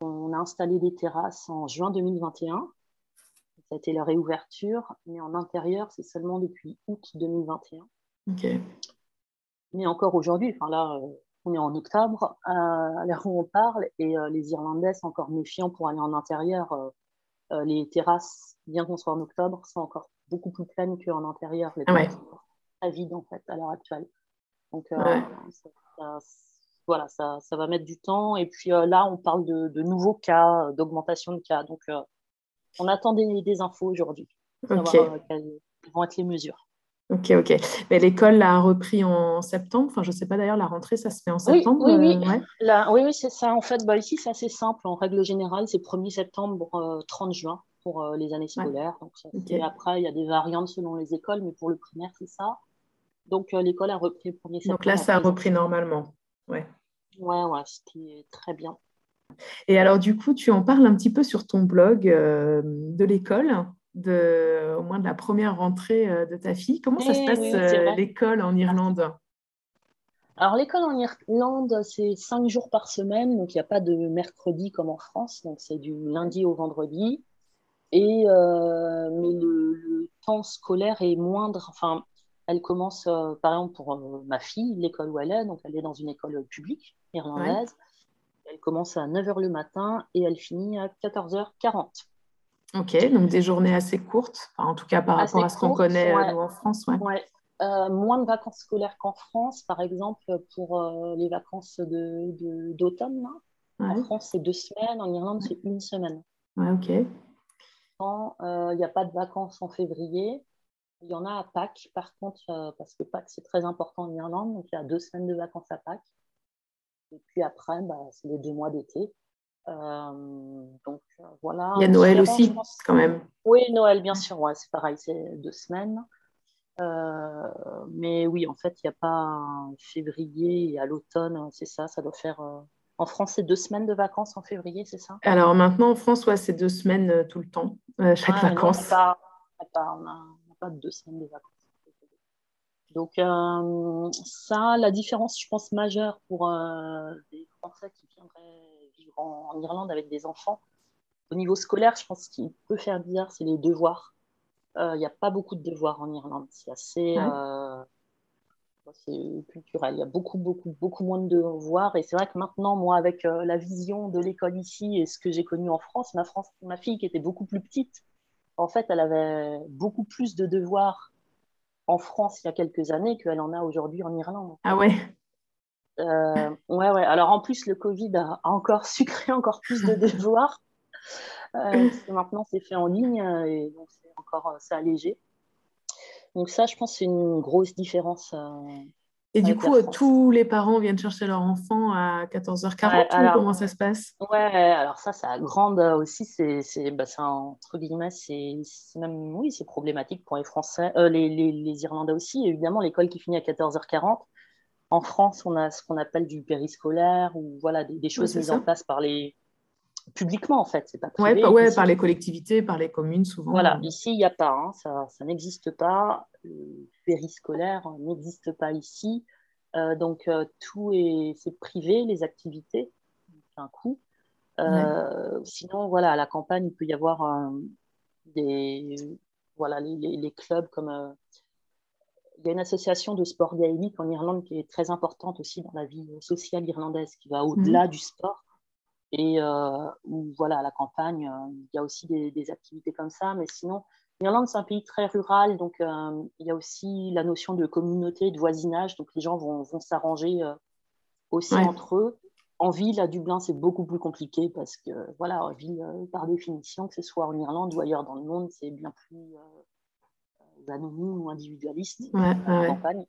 on a installé des terrasses en juin 2021 ça a été la réouverture, mais en intérieur, c'est seulement depuis août 2021. Mais encore aujourd'hui, enfin là, euh, on est en octobre, euh, à l'heure où on parle, et euh, les Irlandais sont encore méfiants pour aller en intérieur. les terrasses, bien qu'on soit en octobre, sont encore beaucoup plus pleines qu'en intérieur. Les terrasses sont très vides, en fait, à l'heure actuelle. Donc, voilà, ça, ça, va mettre du temps. Et puis là, on parle de, de nouveaux cas, d'augmentation de cas. Donc, on attend des, infos aujourd'hui. Ok. Euh, quelles vont être les mesures. Ok, ok. Mais l'école a repris en septembre. Enfin, je ne sais pas d'ailleurs, la rentrée, ça se fait en septembre. Oui, oui, euh, oui. oui, c'est ça. En fait, bah, ici, c'est assez simple. En règle générale, c'est 1er septembre, 30 euh, juin pour les années scolaires. Donc, après, il y a des variantes selon les écoles, mais pour le primaire, c'est ça. Donc, l'école a repris le 1er septembre. Donc là, ça a repris normalement. Ouais. Ouais, ouais, ce qui est très bien. Et alors, du coup, tu en parles un petit peu sur ton blog euh, de l'école, de, au moins de la première rentrée euh, de ta fille. Comment ça se passe euh, l'école en Irlande? Alors l'école en Irlande, c'est cinq jours par semaine, donc il n'y a pas de mercredi comme en France, donc c'est du lundi au vendredi. Et mais le, temps scolaire est moindre. Enfin, elle commence, par exemple pour ma fille, l'école où elle est, donc elle est dans une école publique irlandaise. Elle commence à 9h le matin et elle finit à 14h40. Ok, donc des journées assez courtes, en tout cas par rapport à ce qu'on connaît euh, nous, en France. Ouais. Euh, moins de vacances scolaires qu'en France, par exemple, pour euh, les vacances d'automne. De, En France, c'est deux semaines, en Irlande, c'est une semaine. Ouais, ok. Il n'y a pas de vacances en février. Il y en a à Pâques, par contre, parce que Pâques, c'est très important en Irlande. Donc, il y a deux semaines de vacances à Pâques. Et puis après, bah, c'est les deux mois d'été. donc, voilà. Il y a Noël aussi, quand même. Oui, Noël, bien sûr. Ouais, c'est pareil, c'est deux semaines. mais oui, en fait, il n'y a pas février et à l'automne, c'est ça, ça doit faire en France, c'est deux semaines de vacances en février, c'est ça? Alors maintenant, en France, ouais, c'est deux semaines euh, tout le temps, euh, chaque ah, vacances. on n'a pas, deux semaines de vacances. Donc euh, ça, la différence, je pense, majeure pour des Français qui viendraient vivre en, Irlande avec des enfants, au niveau scolaire, je pense qu'il peut faire bizarre, c'est les devoirs. Il n'y a pas beaucoup de devoirs en Irlande. C'est assez culturel. Il y a beaucoup, beaucoup, beaucoup moins de devoirs. Et c'est vrai que maintenant, moi, avec euh, la vision de l'école ici et ce que j'ai connu en France, ma, France, ma fille qui était beaucoup plus petite, en fait, elle avait beaucoup plus de devoirs en France il y a quelques années qu'elle en a aujourd'hui en Irlande. Ah ouais euh, Ouais, ouais. Alors en plus, le Covid a, encore sucré encore plus de devoirs. Euh, maintenant, c'est fait en ligne et donc c'est encore allégé. Donc ça, je pense, c'est une grosse différence. Euh, et du coup, tous les parents viennent chercher leur enfant à 14h40 comment ça se passe? Ouais, alors ça, ça grande aussi, c'est bah, entre guillemets, c'est même, oui, c'est problématique pour les Français, euh, les, les, les, Irlandais aussi. Évidemment, l'école qui finit à 14h40. En France, on a ce qu'on appelle du périscolaire ou voilà, des, choses mises en place par les, publiquement en fait, c'est pas privé. Ouais, par les collectivités, par les communes souvent. Voilà, ici il n'y a pas, hein, ça, ça n'existe pas. Le périscolaire n'existe pas ici. Euh, donc euh, tout est c'est privé, les activités, c'est un coût. Euh, sinon, voilà, à la campagne, il peut y avoir des voilà les, les, clubs comme il y a une association de sport gaélique en Irlande qui est très importante aussi dans la vie sociale irlandaise, qui va au-delà mhm. du sport et euh, où, voilà, à la campagne, euh, il y a aussi des, activités comme ça. Mais sinon, l'Irlande, c'est un pays très rural, donc euh, il y a aussi la notion de communauté, de voisinage. Donc les gens vont, vont s'arranger aussi entre eux. En ville, à Dublin, c'est beaucoup plus compliqué parce que, voilà, en ville, par définition, que ce soit en Irlande ou ailleurs dans le monde, c'est bien plus anonyme ou individualiste à la campagne.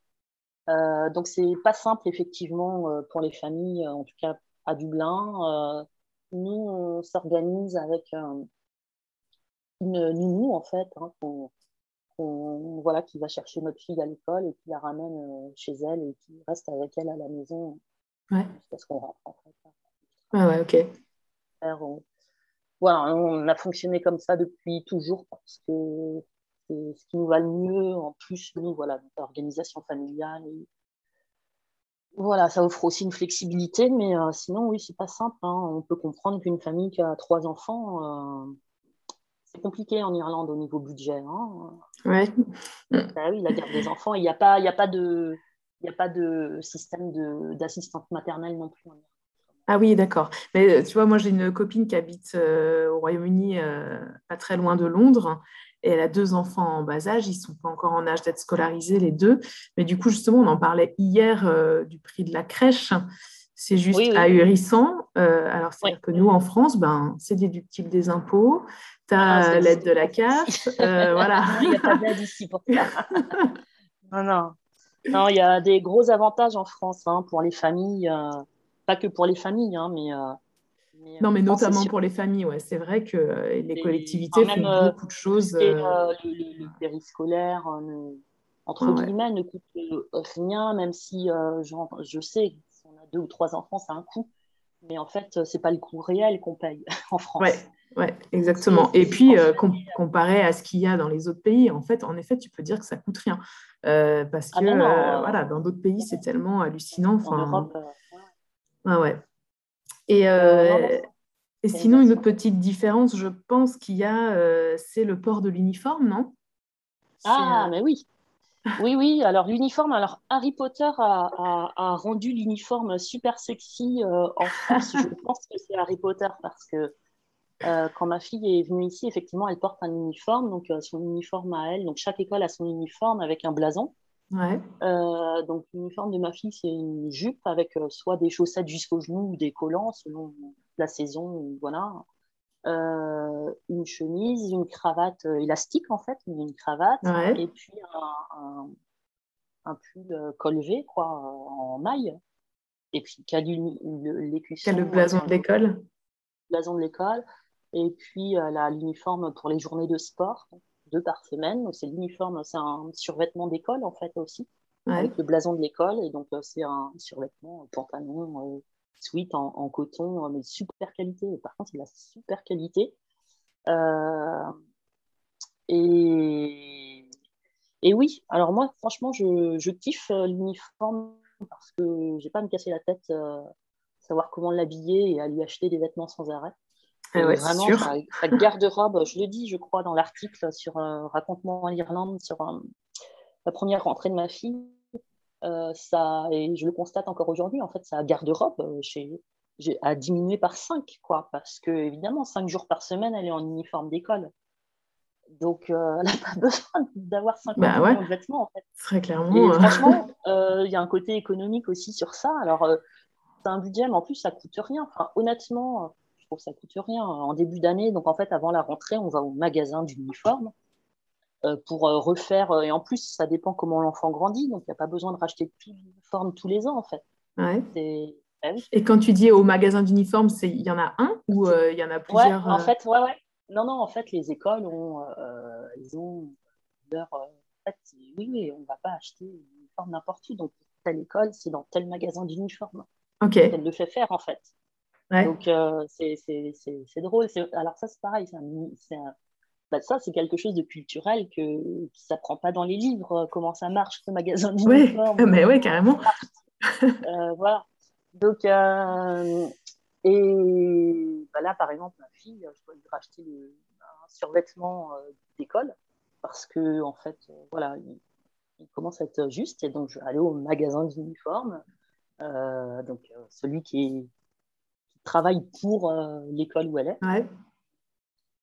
donc, c'est pas simple, effectivement, pour les familles, en tout cas à Dublin nous, on s'organise avec euh, une nounou, en fait, hein, voilà, qui va chercher notre fille à l'école et qui la ramène euh, chez elle et qui reste avec elle à la maison ouais. parce qu'on rentre, en fait. Ah ouais, ok. voilà, on a fonctionné comme ça depuis toujours parce que c'est ce qui nous va le mieux. En plus, nous, voilà, notre organisation familiale et voilà, ça offre aussi une flexibilité, mais euh, sinon, oui, c'est pas simple. Hein. On peut comprendre qu'une famille qui a trois enfants, euh, c'est compliqué en Irlande au niveau budget. Hein. Ouais. Bah oui, la garde des enfants, il n'y a, pas, a, pas de, a pas de système d'assistante maternelle non plus. Ah oui, d'accord. Mais euh, tu vois, moi, j'ai une copine qui habite au Royaume-Uni, pas très loin de Londres et elle a deux enfants en bas âge, ils ne sont pas encore en âge d'être scolarisés les deux. Mais du coup, justement, on en parlait hier euh, du prix de la crèche. C'est juste ahurissant. Euh, alors, c'est que nous, en France, ben, c'est déductible des impôts, tu as ah, l'aide de la CAF. Euh, voilà. Il n'y a pas d'aide ici pour ça. non, non. Non, il y a des gros avantages en France hein, pour les familles, pas que pour les familles, hein, mais non, mais notamment pour les familles, ouais. C'est vrai que euh, les collectivités font euh, beaucoup de choses. Et, euh, le, périscolaire, entre guillemets, ne coûte rien, même si je sais, si on a deux ou trois enfants, c'est un coût. Mais en fait, c'est pas le coût réel qu'on paye en France. Ouais, ouais exactement. Et puis, comparé à ce qu'il y a dans les autres pays, en fait, en effet, tu peux dire que ça coûte rien. parce ah que, voilà, dans d'autres pays, c'est tellement hallucinant. En Europe, ouais. ouais. Et, euh, et sinon, une autre petite différence, je pense qu'il y a, euh, c'est le port de l'uniforme, non? Ah, euh, mais oui. Oui, oui. Alors, l'uniforme, alors Harry Potter a, a, rendu l'uniforme super sexy en France. je pense que c'est Harry Potter parce que quand ma fille est venue ici, effectivement, elle porte un uniforme, donc son uniforme à elle. Donc, chaque école a son uniforme avec un blason. Euh, donc, l'uniforme de ma fille, c'est une jupe avec euh, soit des chaussettes jusqu'aux genoux ou des collants selon la saison. Voilà. une chemise, une cravate élastique en fait, une cravate, et puis un, un, pull colvé quoi, en maille, et puis a l'écusson. Le blason de l'école. Blason de l'école, et puis l'uniforme pour les journées de sport, deux par semaine. C'est l'uniforme, c'est un survêtement d'école en fait aussi, avec le blason de l'école, et donc c'est un survêtement, pantalon suite en, coton, mais super qualité. Par contre, c'est de la super qualité. Euh, et, et oui, alors moi, franchement, je, je kiffe euh, l'uniforme parce que j'ai pas à me casser la tête, euh, savoir comment l'habiller et à lui acheter des vêtements sans arrêt. Ah ouais, vraiment, sa, garde-robe, je le dis, je crois, dans l'article sur Raconte-moi en Irlande, sur la première rentrée de ma fille. Euh, ça, et je le constate encore aujourd'hui, en fait, sa garde-robe euh, a diminué par 5, quoi, parce que, évidemment, 5 jours par semaine, elle est en uniforme d'école. Donc, euh, elle n'a pas besoin d'avoir 5 bah de vêtements, en fait. Très clairement. Et franchement, il y a un côté économique aussi sur ça. Alors, c'est un budget, mais en plus, ça coûte rien. Enfin, honnêtement, je trouve que ça coûte rien. En début d'année, donc en fait, avant la rentrée, on va au magasin d'uniforme. Euh, pour euh, refaire. Euh, et en plus, ça dépend comment l'enfant grandit, donc il n'y a pas besoin de racheter tout l'uniforme tous les ans, en fait. Bah et quand tu dis au magasin d'uniforme, il y en a un ou il y en a plusieurs En fait, ouais, ouais. Non, non, en fait, les écoles ont, ils ont leur. en fait, oui, oui, on ne va pas acheter une uniforme n'importe où. Donc, telle école, c'est dans tel magasin d'uniforme. Ok. Elle le fait faire, en fait. Donc, c'est drôle. Alors, ça, c'est pareil. C'est un, bah, ça, c'est quelque chose de culturel que, qui ne s'apprend pas dans les livres, euh, comment ça marche, ce magasin d'uniforme. Oui, mais oui, carrément. Euh, voilà. Donc, euh, et bah, là, par exemple, ma fille, je dois lui racheter un survêtement d'école parce que, en fait, voilà, il, commence à être juste et donc je vais aller au magasin d'uniforme. donc, celui qui, qui, travaille pour l'école où elle est. Ouais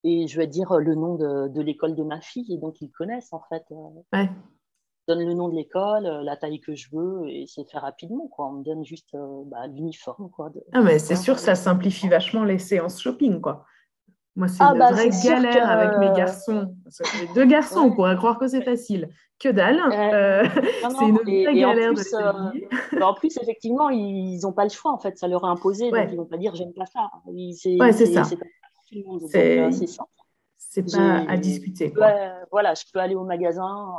et je vais dire le nom de, de l'école de ma fille, et donc ils connaissent en fait. Euh, ouais. donne le nom de l'école, euh, la taille que je veux, et c'est fait rapidement. Quoi. On me donne juste euh, bah, l'uniforme. Quoi, ah, mais c'est sûr, ça simplifie vachement les séances shopping. quoi. Moi, c'est ah, une bah, vraie galère avec mes garçons. deux garçons, on pourrait croire que c'est facile. Que dalle. c'est une vraie galère en plus, de bah, en plus, effectivement, ils n'ont pas le choix. En fait, ça leur est imposé. Donc, ils ne vont pas dire j'aime pas ça. Ouais, c'est ça. Euh, c'est pas à discuter. voilà, je peux aller au magasin,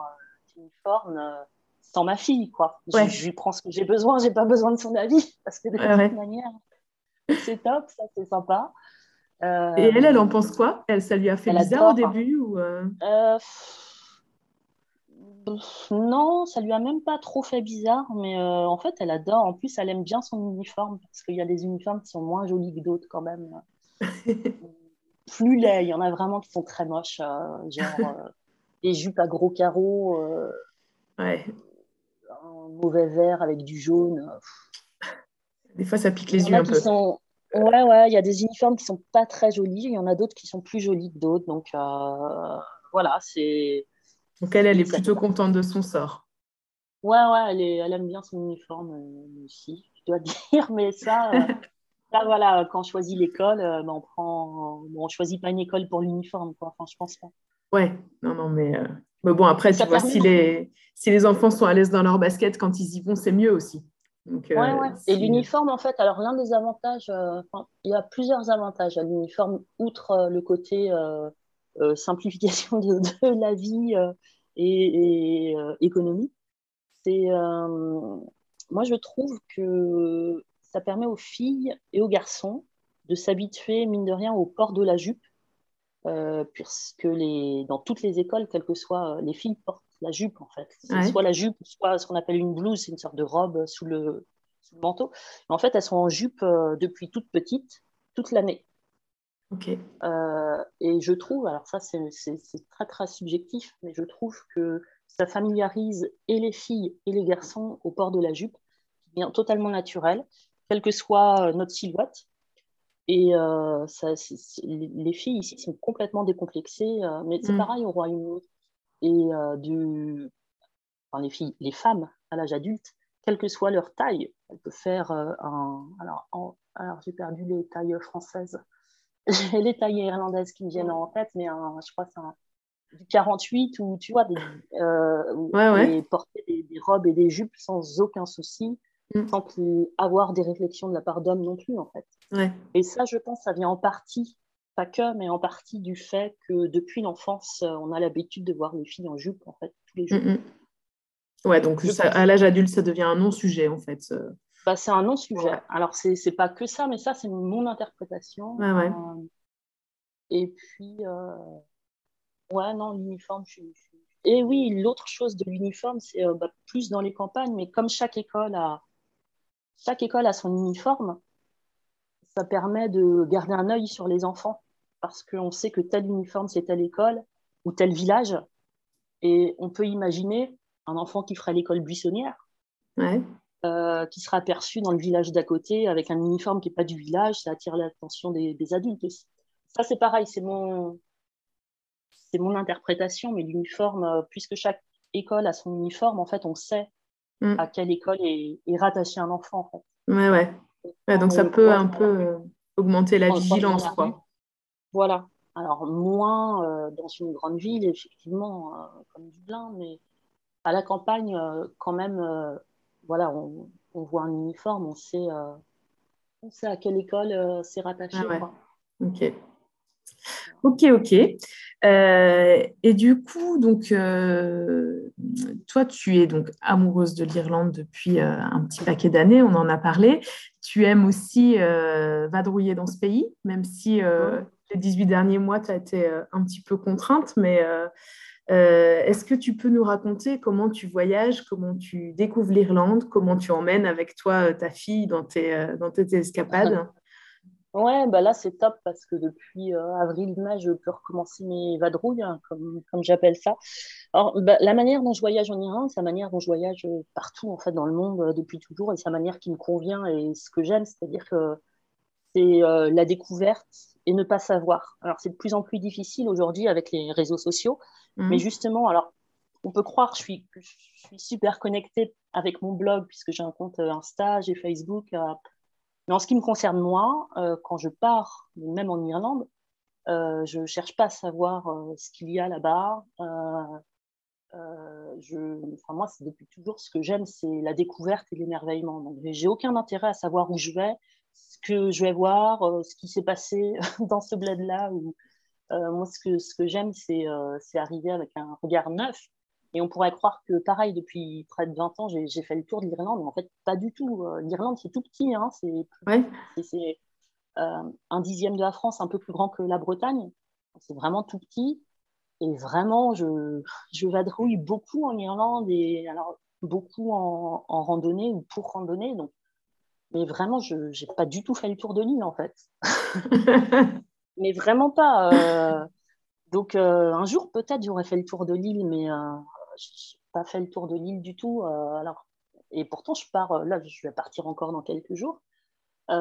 euh, uniforme, euh, sans ma fille, quoi. Je, lui prends ce que j'ai besoin, j'ai pas besoin de son avis, parce que de toute manière, c'est top, ça c'est sympa. Et elle, elle en pense quoi? Elle, Ça lui a fait bizarre au début ou Non, ça lui a même pas trop fait bizarre, mais en fait, elle adore. En plus, elle aime bien son uniforme, parce qu'il y a des uniformes qui sont moins jolis que d'autres quand même. plus laid. Il y en a vraiment qui sont très moches, euh, genre euh, des jupes à gros carreaux, euh, ouais. un mauvais vert avec du jaune. Des fois, ça pique les yeux un peu. Sont... Ouais, ouais, il y a des uniformes qui sont pas très jolis, il y en a d'autres qui sont plus jolis que d'autres. Donc voilà, c'est. Donc elle, elle est plutôt contente de son sort. Ouais, ouais, elle, est... elle aime bien son uniforme aussi, je dois dire, mais ça, Là, voilà, quand on choisit l'école, euh, ben, on prend, on choisit pas une école pour l'uniforme, quoi. Enfin, je pense pas. Ouais, non, non, mais, euh, mais bon, après, tu vois, si les, si les enfants sont à l'aise dans leur basket, quand ils y vont, c'est mieux aussi. Donc, euh, ouais. Et l'uniforme, en fait, alors l'un des avantages, il y a plusieurs avantages à l'uniforme, outre le côté simplification de, la vie et, et économie. C'est, moi, je trouve que ça permet aux filles et aux garçons de s'habituer, mine de rien, au port de la jupe, euh, puisque les, dans toutes les écoles, quelles que soient euh, les filles portent la jupe, en fait. Soit la jupe, soit ce qu'on appelle une blouse, c'est une sorte de robe sous le, manteau. en fait, elles sont en jupe euh, depuis toute petite, toute l'année. Ok. et je trouve, alors ça c'est très très subjectif, mais je trouve que ça familiarise et les filles et les garçons au port de la jupe, qui devient totalement naturel quelle que soit euh, notre silhouette. Et euh, ça, les filles ici sont complètement décomplexées, euh, mais c'est mm. pareil au Royaume-Uni. Et du, enfin, les filles, les femmes à l'âge adulte, quelle que soit leur taille, elles peuvent faire un. Alors, alors j'ai perdu les tailles françaises. j'ai les tailles irlandaises qui me viennent en tête, mais je crois que c'est un du 48 où tu vois, des, euh, porter des, robes et des jupes sans aucun souci, mm. sans avoir des réflexions de la part d'hommes non plus, en fait. Et ça, je pense, ça vient en partie, pas que, mais en partie du fait que depuis l'enfance, on a l'habitude de voir les filles en jupe, en fait, tous les jours. Mm, mm. Ouais, donc à l'âge adulte, ça devient un non-sujet, en fait. Bah, c'est un non-sujet. Alors, c'est pas que ça, mais ça, c'est mon interprétation. Euh, et puis, euh, ouais, non, l'uniforme, je, Et oui, l'autre chose de l'uniforme, c'est euh, bah, plus dans les campagnes, mais comme chaque école a, chaque école a son uniforme, ça permet de garder un œil sur les enfants, parce qu'on sait que tel uniforme, c'est telle école ou tel village. Et on peut imaginer un enfant qui ferait l'école buissonnière. Ouais. Euh, qui sera aperçu dans le village d'à côté avec un uniforme qui n'est pas du village, ça attire l'attention des, adultes aussi. Ça, c'est pareil, c'est mon, c'est mon interprétation, mais l'uniforme, euh, puisque chaque école a son uniforme, en fait, on sait mm. à quelle école est, rattaché un enfant. En fait. Ouais, ouais. Donc ça peut un peu euh, augmenter la vigilance, quoi. Voilà. Alors, moins dans une grande ville, effectivement, comme Dublin, mais à la campagne, quand même voilà, on, voit un uniforme, on sait, euh, on sait à quelle école euh, c'est rattaché. Ah ok. Ok, ok. Euh, et du coup, donc, toi, tu es donc amoureuse de l'Irlande depuis un petit paquet d'années, on en a parlé. Tu aimes aussi vadrouiller dans ce pays, même si les 18 derniers mois, tu as été un petit peu contrainte, mais euh, est-ce que tu peux nous raconter comment tu voyages, comment tu découvres l'Irlande, comment tu emmènes avec toi euh, ta fille dans tes, euh, dans tes escapades? Ouais, bah là c'est top parce que depuis avril-mai, je peux recommencer mes vadrouilles, hein, comme, comme j'appelle ça. Alors, bah, la manière dont je voyage en Irlande, c'est la manière dont je voyage partout en fait dans le monde depuis toujours et c'est la manière qui me convient et ce que j'aime, c'est-à-dire que c'est la découverte et ne pas savoir. Alors c'est de plus en plus difficile aujourd'hui avec les réseaux sociaux mais mhm. justement, alors, on peut croire que je suis, je suis super connectée avec mon blog, puisque j'ai un compte euh, Insta, j'ai Facebook. Euh, mais en ce qui me concerne, moi, euh, quand je pars, même en Irlande, je ne cherche pas à savoir ce qu'il y a là-bas. moi, c'est depuis toujours ce que j'aime, c'est la découverte et l'émerveillement. Donc, j'ai aucun intérêt à savoir où je vais, ce que je vais voir, ce qui s'est passé dans ce bled-là euh, moi, ce que, ce que j'aime, euh, c'est arriver avec un regard neuf. Et on pourrait croire que, pareil, depuis près de 20 ans, j'ai fait le tour de l'Irlande, mais en fait, pas du tout. Euh, L'Irlande, c'est tout petit. Hein, c'est un dixième de la France, un peu plus grand que la Bretagne. C'est vraiment tout petit. Et vraiment, je, je vadrouille beaucoup en Irlande, et alors beaucoup en, en randonnée ou pour randonnée. Donc, mais vraiment, je n'ai pas du tout fait le tour de l'île, en fait. mais vraiment pas. Euh. donc euh, un jour peut-être j'aurais fait le tour de l'île, mais euh, je n'ai pas fait le tour de l'île du tout. alors et pourtant je pars là, je vais partir encore dans quelques jours. mais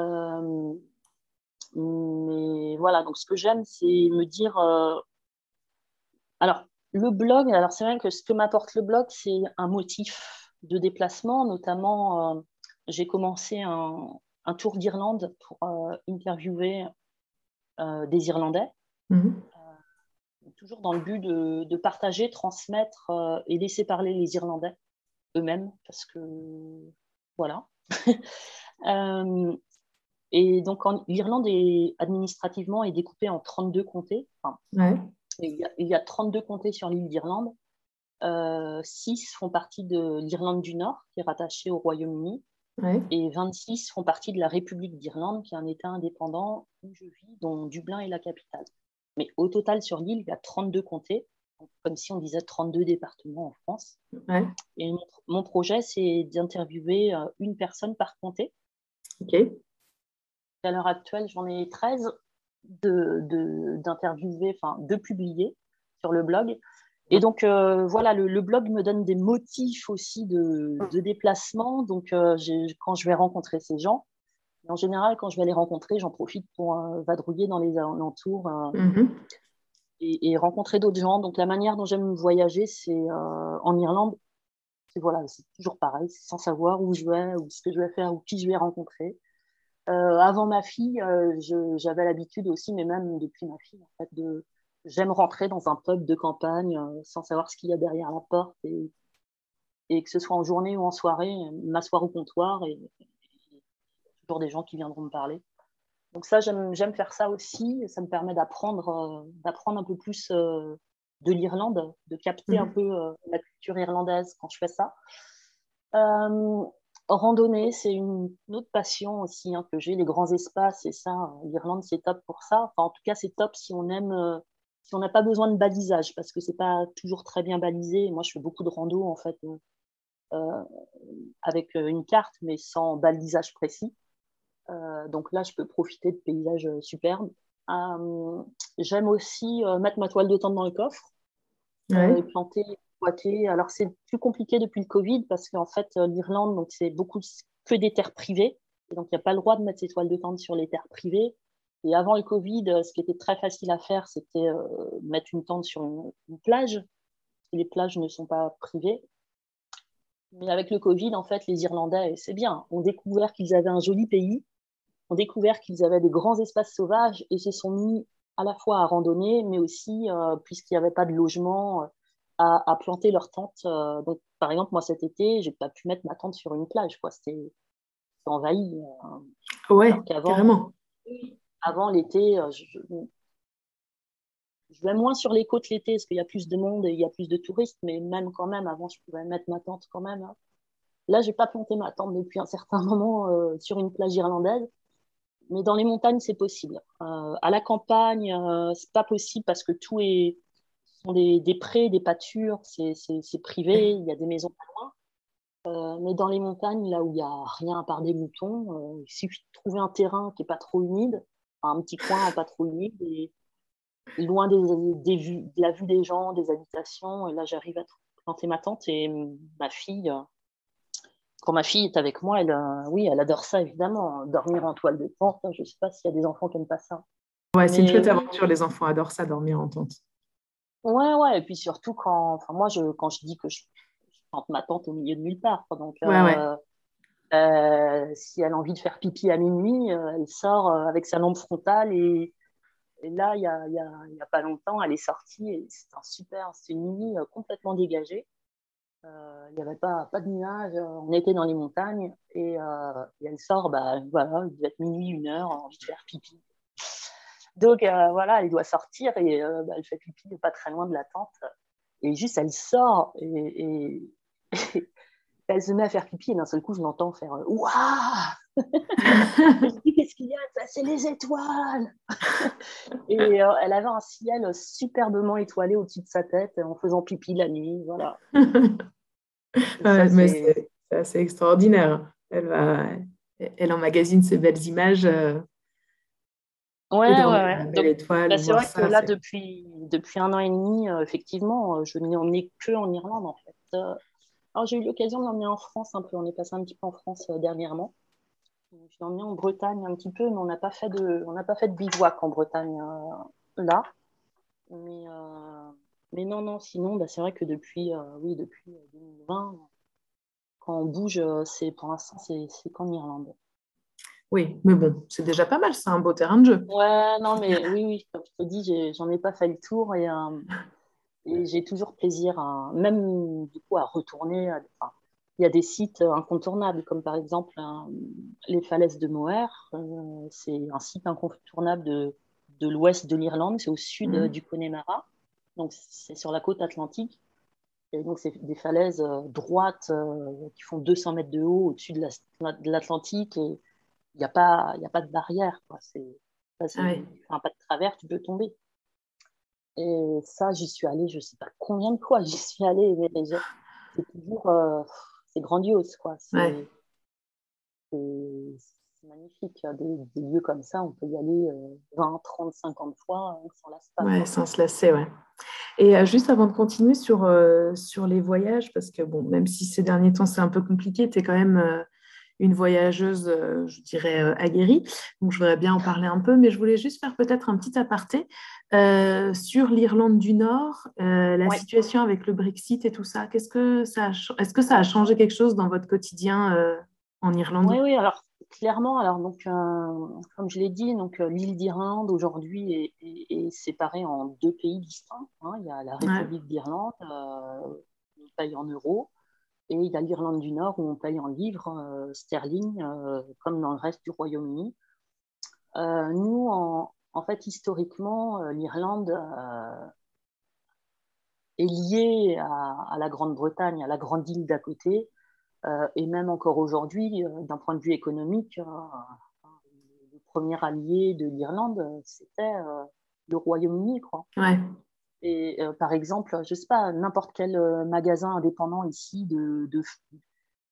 voilà, donc ce que j'aime, c'est me dire. alors le blog, alors c'est vrai que ce que m'apporte le blog, c'est un motif de déplacement, notamment j'ai commencé un, un tour d'Irlande pour interviewer euh, des Irlandais. Mhm. Euh, toujours dans le but de, partager, transmettre euh, et laisser parler les Irlandais eux-mêmes, parce que voilà. et donc, l'Irlande est administrativement est découpée en 32 comtés. il, y a, 32 comtés sur l'île d'Irlande. Euh, 6 font partie de l'Irlande du Nord, qui est rattachée au Royaume-Uni. Et 26 font partie de la République d'Irlande, qui est un État indépendant où je vis, dont Dublin est la capitale. Mais au total, sur l'île, il y a 32 comtés, comme si on disait 32 départements en France. Et mon, projet, c'est d'interviewer euh, une personne par comté. Ok. À l'heure actuelle, j'en ai 13 d'interviewer, de, enfin de publier sur le blog. Et donc, euh, voilà, le, blog me donne des motifs aussi de, déplacement. Donc, euh, quand je vais rencontrer ces gens, en général, quand je vais les rencontrer, j'en profite pour euh, vadrouiller dans les alentours mhm. et, rencontrer d'autres gens. Donc, la manière dont j'aime voyager, c'est en Irlande. C'est voilà, c'est toujours pareil, sans savoir où je vais, ou ce que je vais faire, ou qui je vais rencontrer. avant ma fille, j'avais l'habitude aussi, mais même depuis ma fille, en fait, de, j'aime rentrer dans un pub de campagne sans savoir ce qu'il y a derrière la porte et, et, que ce soit en journée ou en soirée, m'asseoir au comptoir et, toujours des gens qui viendront me parler. Donc ça, j'aime faire ça aussi. Ça me permet d'apprendre d'apprendre un peu plus de l'Irlande, de capter un mhm. peu euh, la culture irlandaise quand je fais ça. Euh, randonnée, c'est une, autre passion aussi hein, que j'ai, les grands espaces, et ça, l'Irlande, c'est top pour ça. Enfin, en tout cas, c'est top si on aime, euh, si on n'a pas besoin de balisage, parce que c'est pas toujours très bien balisé. Moi, je fais beaucoup de rando, en fait, avec une carte, mais sans balisage précis. Donc là, je peux profiter de paysages superbes. Euh, j'aime aussi euh, mettre ma toile de tente dans le coffre, euh, planter, exploiter. Alors, c'est plus compliqué depuis le Covid parce qu'en fait, l'Irlande, donc c'est beaucoup que des terres privées. Et donc, il n'y a pas le droit de mettre ses toiles de tente sur les terres privées. Et avant le Covid, ce qui était très facile à faire, c'était mettre une tente sur une, plage. Les plages ne sont pas privées. Mais avec le Covid, en fait, les Irlandais, c'est bien, ont découvert qu'ils avaient un joli pays ont découvert qu'ils avaient des grands espaces sauvages et se sont mis à la fois à randonner, mais aussi, euh, puisqu'il n'y avait pas de logement, euh, à, planter leur tente. Euh, donc, par exemple, moi, cet été, j'ai pas pu mettre ma tente sur une plage. C'était envahi. ouais, carrément. Avant l'été, je, je, vais moins sur les côtes l'été parce qu'il y a plus de monde et il y a plus de touristes, mais même quand même, avant, je pouvais mettre ma tente quand même. Hein. Là, je n'ai pas planté ma tente depuis un certain moment sur une plage irlandaise mais dans les montagnes, c'est possible. Euh, à la campagne, euh, c'est pas possible parce que tout est sont des, des prés, des pâtures, c'est privé, il y a des maisons pas loin. Euh, mais dans les montagnes, là où il n'y a rien à part des moutons, euh, il suffit de trouver un terrain qui n'est pas trop humide, un petit coin pas trop humide, et, loin des, des vues, de la vue des gens, des habitations. Et là, j'arrive à planter ma tente et ma fille, quand ma fille est avec moi, elle, euh, oui, elle adore ça évidemment, dormir en toile de tente. Je ne sais pas s'il y a des enfants qui n'aiment pas ça. Ouais, c'est une chouette aventure. Les enfants adorent ça, dormir en tente. Ouais, ouais. Et puis surtout quand, enfin moi, je, quand je dis que je, plante ma tente au milieu de nulle part. Donc, euh, euh, si elle a envie de faire pipi à minuit, elle sort avec sa lampe frontale et, là, il n'y a, y a, y a, pas longtemps, elle est sortie et c'est un super, c'est une nuit complètement dégagée. Euh, il n'y avait pas, pas de nuages, euh, on était dans les montagnes et, euh, elle sort, bah, voilà, il doit être minuit, une heure, envie de faire pipi. Donc voilà, elle doit sortir et bah, elle fait pipi pas très loin de la tente. Et juste, elle sort et, et, elle se met à faire pipi et d'un seul coup, je l'entends faire Waouh Je dis Qu'est-ce qu'il y a C'est les étoiles Et elle avait un ciel superbement étoilé au-dessus de sa tête en faisant pipi la nuit. Voilà. c'est assez extraordinaire. Elle, va, elle emmagasine ces belles images. Euh, ouais, ouais, ouais. Bah, c'est vrai que là, depuis, depuis un an et demi, euh, effectivement, euh, je n'ai emmené que en Irlande, en fait. alors, j'ai eu l'occasion de l'emmener en France un peu. On est passé un petit peu en France dernièrement. Je l'ai emmené en Bretagne un petit peu, mais on n'a pas fait de, on n'a pas fait de bivouac en Bretagne là. Mais mais non, non, sinon, bah, c'est vrai que depuis, euh, oui, depuis 2020, euh, quand on bouge, euh, c'est pour l'instant, c'est qu'en Irlande. Oui, mais bon, c'est déjà pas mal, c'est un beau terrain de jeu. Ouais, non, mais oui, oui, comme je te dis, j'en ai, pas fait le tour et, et j'ai toujours plaisir, à, même du coup, à retourner. Il y a des sites incontournables, comme par exemple les falaises de Moher. c'est un site incontournable de, de l'ouest de l'Irlande, c'est au sud mmh. du Connemara. Donc, c'est sur la côte atlantique. Et donc, c'est des falaises euh, droites euh, qui font 200 mètres de haut au-dessus de l'Atlantique. et il n'y a, pas, a pas de barrière. C'est pas de travers, tu peux tomber. Et ça, j'y suis allée, je ne sais pas combien de fois j'y suis allée. C'est toujours. C'est grandiose, quoi. C'est magnifique. Des, lieux comme ça, on peut y aller 20, 30, 50 fois sans lasser. Ouais, sans se lasser, ouais. Et euh, juste avant de continuer sur, euh, sur les voyages, parce que bon, même si ces derniers temps c'est un peu compliqué, tu es quand même euh, une voyageuse, je dirais, aguerrie. Donc je voudrais bien en parler un peu, mais je voulais juste faire peut-être un petit aparté sur l'Irlande du Nord, la situation avec le Brexit et tout ça. Qu'est-ce que ça Est-ce que ça a changé quelque chose dans votre quotidien en Irlande? Oui, oui. Alors clairement, alors donc, comme je l'ai dit, donc l'île d'Irlande aujourd'hui est, séparée en deux pays distincts. Hein. Il y a la République d'Irlande, on paye en euros, et il y a l'Irlande du Nord où on paye en livres sterling, comme dans le reste du Royaume-Uni. nous, en, fait, historiquement, l'Irlande est liée à, la Grande-Bretagne, à la grande île d'à côté, euh, et même encore aujourd'hui, euh, d'un point de vue économique, euh, le premier allié de l'Irlande, c'était le Royaume-Uni, quoi. Ouais. Et par exemple, je sais pas, n'importe quel magasin indépendant ici de, de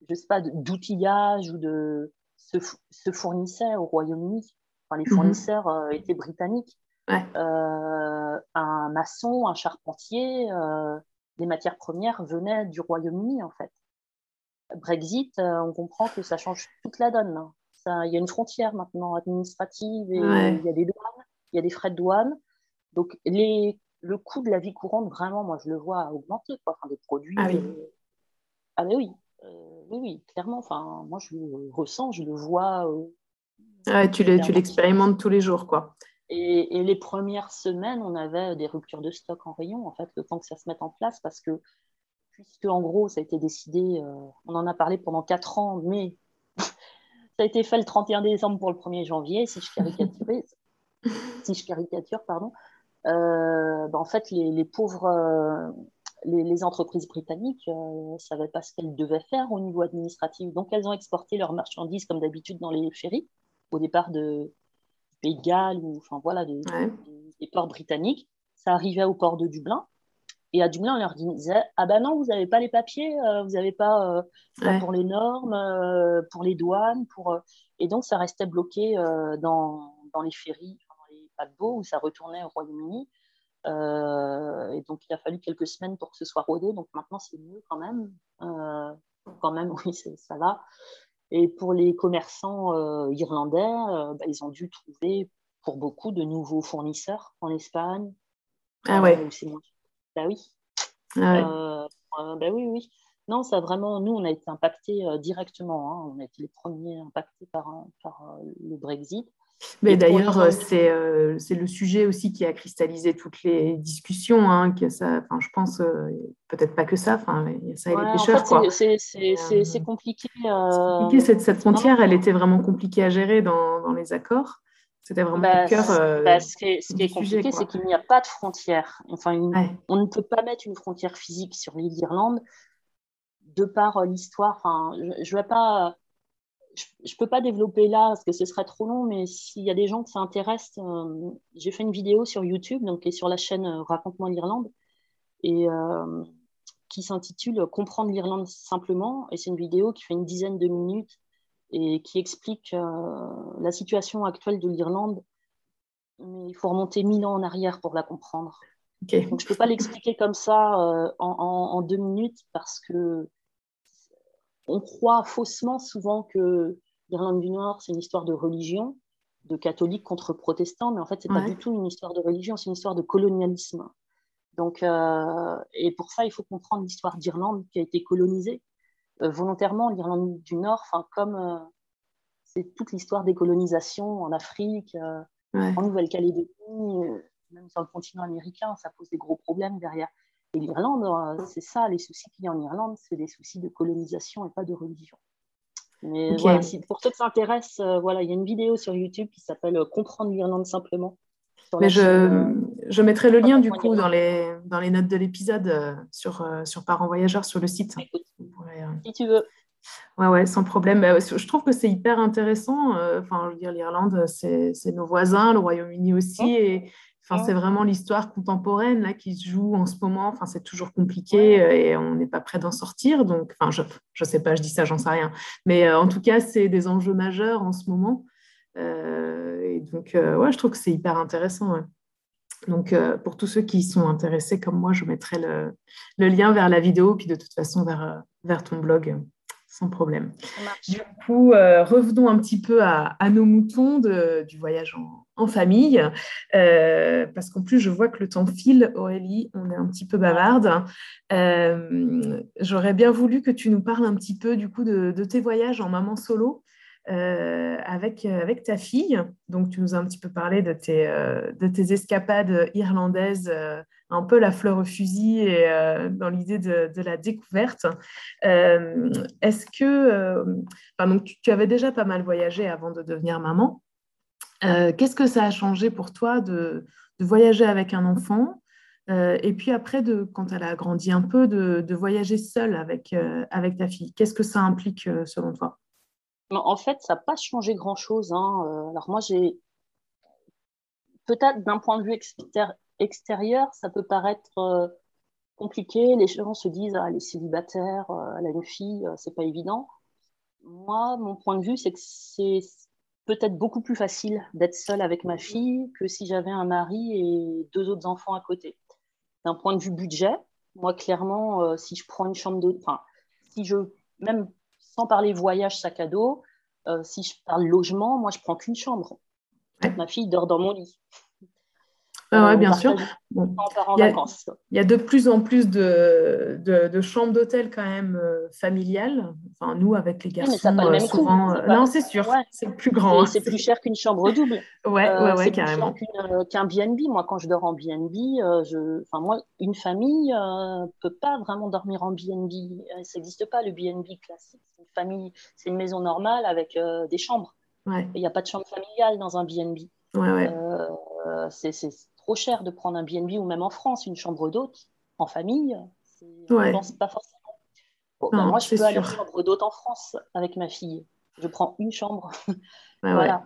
je sais pas, d'outillage ou de se, fournissait au Royaume-Uni. Enfin, les mhm. fournisseurs étaient britanniques. un maçon, un charpentier, les matières premières venaient du Royaume-Uni en fait. Brexit, euh, on comprend que ça change toute la donne. Hein. il y a une frontière maintenant administrative et il y a des douanes, il y a des frais de douane. Donc, les, le coût de la vie courante, vraiment, moi, je le vois augmenter. Quoi. Enfin, des produits. Ah oui. Euh, ah, mais oui. Euh, oui, oui, clairement. Enfin, moi, je le ressens, je le vois. tu l'expérimentes tous les jours, quoi. Et, et, les premières semaines, on avait des ruptures de stock en rayon, en fait, le temps que ça se mette en place, parce que puisque en gros, ça a été décidé, euh, on en a parlé pendant quatre ans, mais ça a été fait le 31 décembre pour le 1er janvier, si je caricature, si je caricature pardon. Euh, ben, en fait, les, pauvres, euh, les, entreprises britanniques ne savaient pas ce qu'elles devaient faire au niveau administratif. Donc, elles ont exporté leurs marchandises comme d'habitude dans les ferries, au départ de Pays de Galles, ou enfin voilà, des ports britanniques. Ça arrivait au port de Dublin. Et à Dublin, on leur disait Ah ben non, vous n'avez pas les papiers, euh, vous n'avez pas euh, pour les normes, euh, pour les douanes. pour Et donc, ça restait bloqué dans, dans, les ferries, paquebots où ça retournait au Royaume-Uni. et donc, il a fallu quelques semaines pour que ce soit rodé. Donc, maintenant, c'est mieux quand même. quand même, oui, ça va. Et pour les commerçants irlandais, bah, ils ont dû trouver pour beaucoup de nouveaux fournisseurs en Espagne. Ah ouais. Bah oui. Ah euh, euh, bah oui, oui. Non, ça vraiment, nous, on a été impactés euh, directement. Hein. On a été les premiers impactés par, par le Brexit. Mais d'ailleurs, c'est le sujet aussi qui a cristallisé toutes les discussions. Hein, que ça, je pense, peut-être pas que ça, enfin, ça et les pêcheurs. C'est compliqué. compliqué cette, cette, frontière, elle était vraiment compliquée à gérer dans, dans les accords. C'était vraiment bah, le cœur. Euh, bah, ce qui est, compliqué, c'est qu'il n'y a pas de frontière. Enfin, on ne peut pas mettre une frontière physique sur l'île d'Irlande de par euh, l'histoire. Enfin, je ne vais pas. Je ne peux pas développer là parce que ce serait trop long, mais s'il y a des gens qui s'intéressent, euh, j'ai fait une vidéo sur YouTube, donc qui est sur la chaîne Raconte-moi l'Irlande, et qui s'intitule Comprendre l'Irlande simplement. Et c'est une vidéo qui fait une dizaine de minutes et qui explique euh, la situation actuelle de l'Irlande. Mais il faut remonter mille ans en arrière pour la comprendre. Donc je ne peux pas l'expliquer comme ça euh, en, deux minutes parce que on croit faussement souvent que l'Irlande du Nord, c'est une histoire de religion, de catholiques contre protestants, mais en fait, ce n'est pas du tout une histoire de religion, c'est une histoire de colonialisme. Donc, euh, et pour ça, il faut comprendre l'histoire d'Irlande qui a été colonisée euh, volontairement l'Irlande du Nord, comme euh, c'est toute l'histoire des colonisations en Afrique, en Nouvelle-Calédonie, même sur le continent américain, ça pose des gros problèmes derrière. Et l'Irlande, c'est ça, les soucis qu'il y a en Irlande, c'est des soucis de colonisation et pas de religion. Mais voilà, pour ceux qui s'intéressent, voilà, il y a une vidéo sur YouTube qui s'appelle Comprendre l'Irlande simplement. Mais je, je, mettrai le lien du coup dans les, dans les notes de l'épisode sur, sur Parents Voyageurs sur le site. Euh, si tu veux. Ouais, ouais, sans problème. Bah, je trouve que c'est hyper intéressant. Euh, enfin, je veux dire, l'Irlande, c'est nos voisins, le Royaume-Uni aussi. Et enfin, c'est vraiment l'histoire contemporaine là, qui se joue en ce moment. Enfin, c'est toujours compliqué euh, et on n'est pas prêt d'en sortir. Donc, enfin, je ne sais pas, je dis ça, j'en sais rien. Mais en tout cas, c'est des enjeux majeurs en ce moment. et donc, ouais, je trouve que c'est hyper intéressant. Donc, pour tous ceux qui sont intéressés comme moi, je mettrai le, le, lien vers la vidéo, puis de toute façon vers, vers ton blog sans problème. Du coup, euh, revenons un petit peu à, nos moutons du voyage en, famille, euh, parce qu'en plus, je vois que le temps file, Aurélie, on est un petit peu bavarde. Euh, j'aurais bien voulu que tu nous parles un petit peu du coup de, tes voyages en maman solo. avec, avec ta fille. Donc, tu nous as un petit peu parlé de tes, de tes escapades irlandaises, un peu la fleur au fusil et dans l'idée de, de, la découverte. Est-ce que, donc, tu, avais déjà pas mal voyagé avant de devenir maman. Qu'est-ce que ça a changé pour toi de, de voyager avec un enfant euh, et puis après, de, quand elle a grandi un peu, de, voyager seule avec, euh, avec ta fille? Qu'est-ce que ça implique euh, selon toi? En fait, ça n'a pas changé grand-chose. Hein. Alors moi, j'ai peut-être d'un point de vue extérieur, ça peut paraître compliqué. Les gens se disent, ah, elle est célibataire, elle a une fille, c'est pas évident. Moi, mon point de vue, c'est que c'est peut-être beaucoup plus facile d'être seule avec ma fille que si j'avais un mari et deux autres enfants à côté. D'un point de vue budget, moi, clairement, euh, si je prends une chambre d'hôtel, enfin, si je, même sans parler voyage, sac à dos, euh, si je parle logement, moi, je prends qu'une chambre. Ma fille dort dans mon lit. Ah bien sûr. il, y a, de plus en plus de, de, chambres d'hôtel quand même euh, familiales. Enfin, nous, avec les garçons, ça pas le même souvent. Euh, non, c'est sûr, c'est plus grand. C'est plus cher qu'une chambre double. ouais, ouais, ouais, carrément. Qu'un BNB. Moi, quand je dors en BNB, je... enfin, moi, une famille ne peut pas vraiment dormir en BNB. Ça n'existe pas, le BNB classique. C'est une famille, c'est une maison normale avec des chambres. Il n'y a pas de chambre familiale dans un BNB. Ouais, ouais. c'est cher de prendre un BNB ou même en France, une chambre d'hôte en famille. Ouais. pense pas forcément. Ben, moi, je peux aller en chambre d'hôte en France avec ma fille. Je prends une chambre. voilà.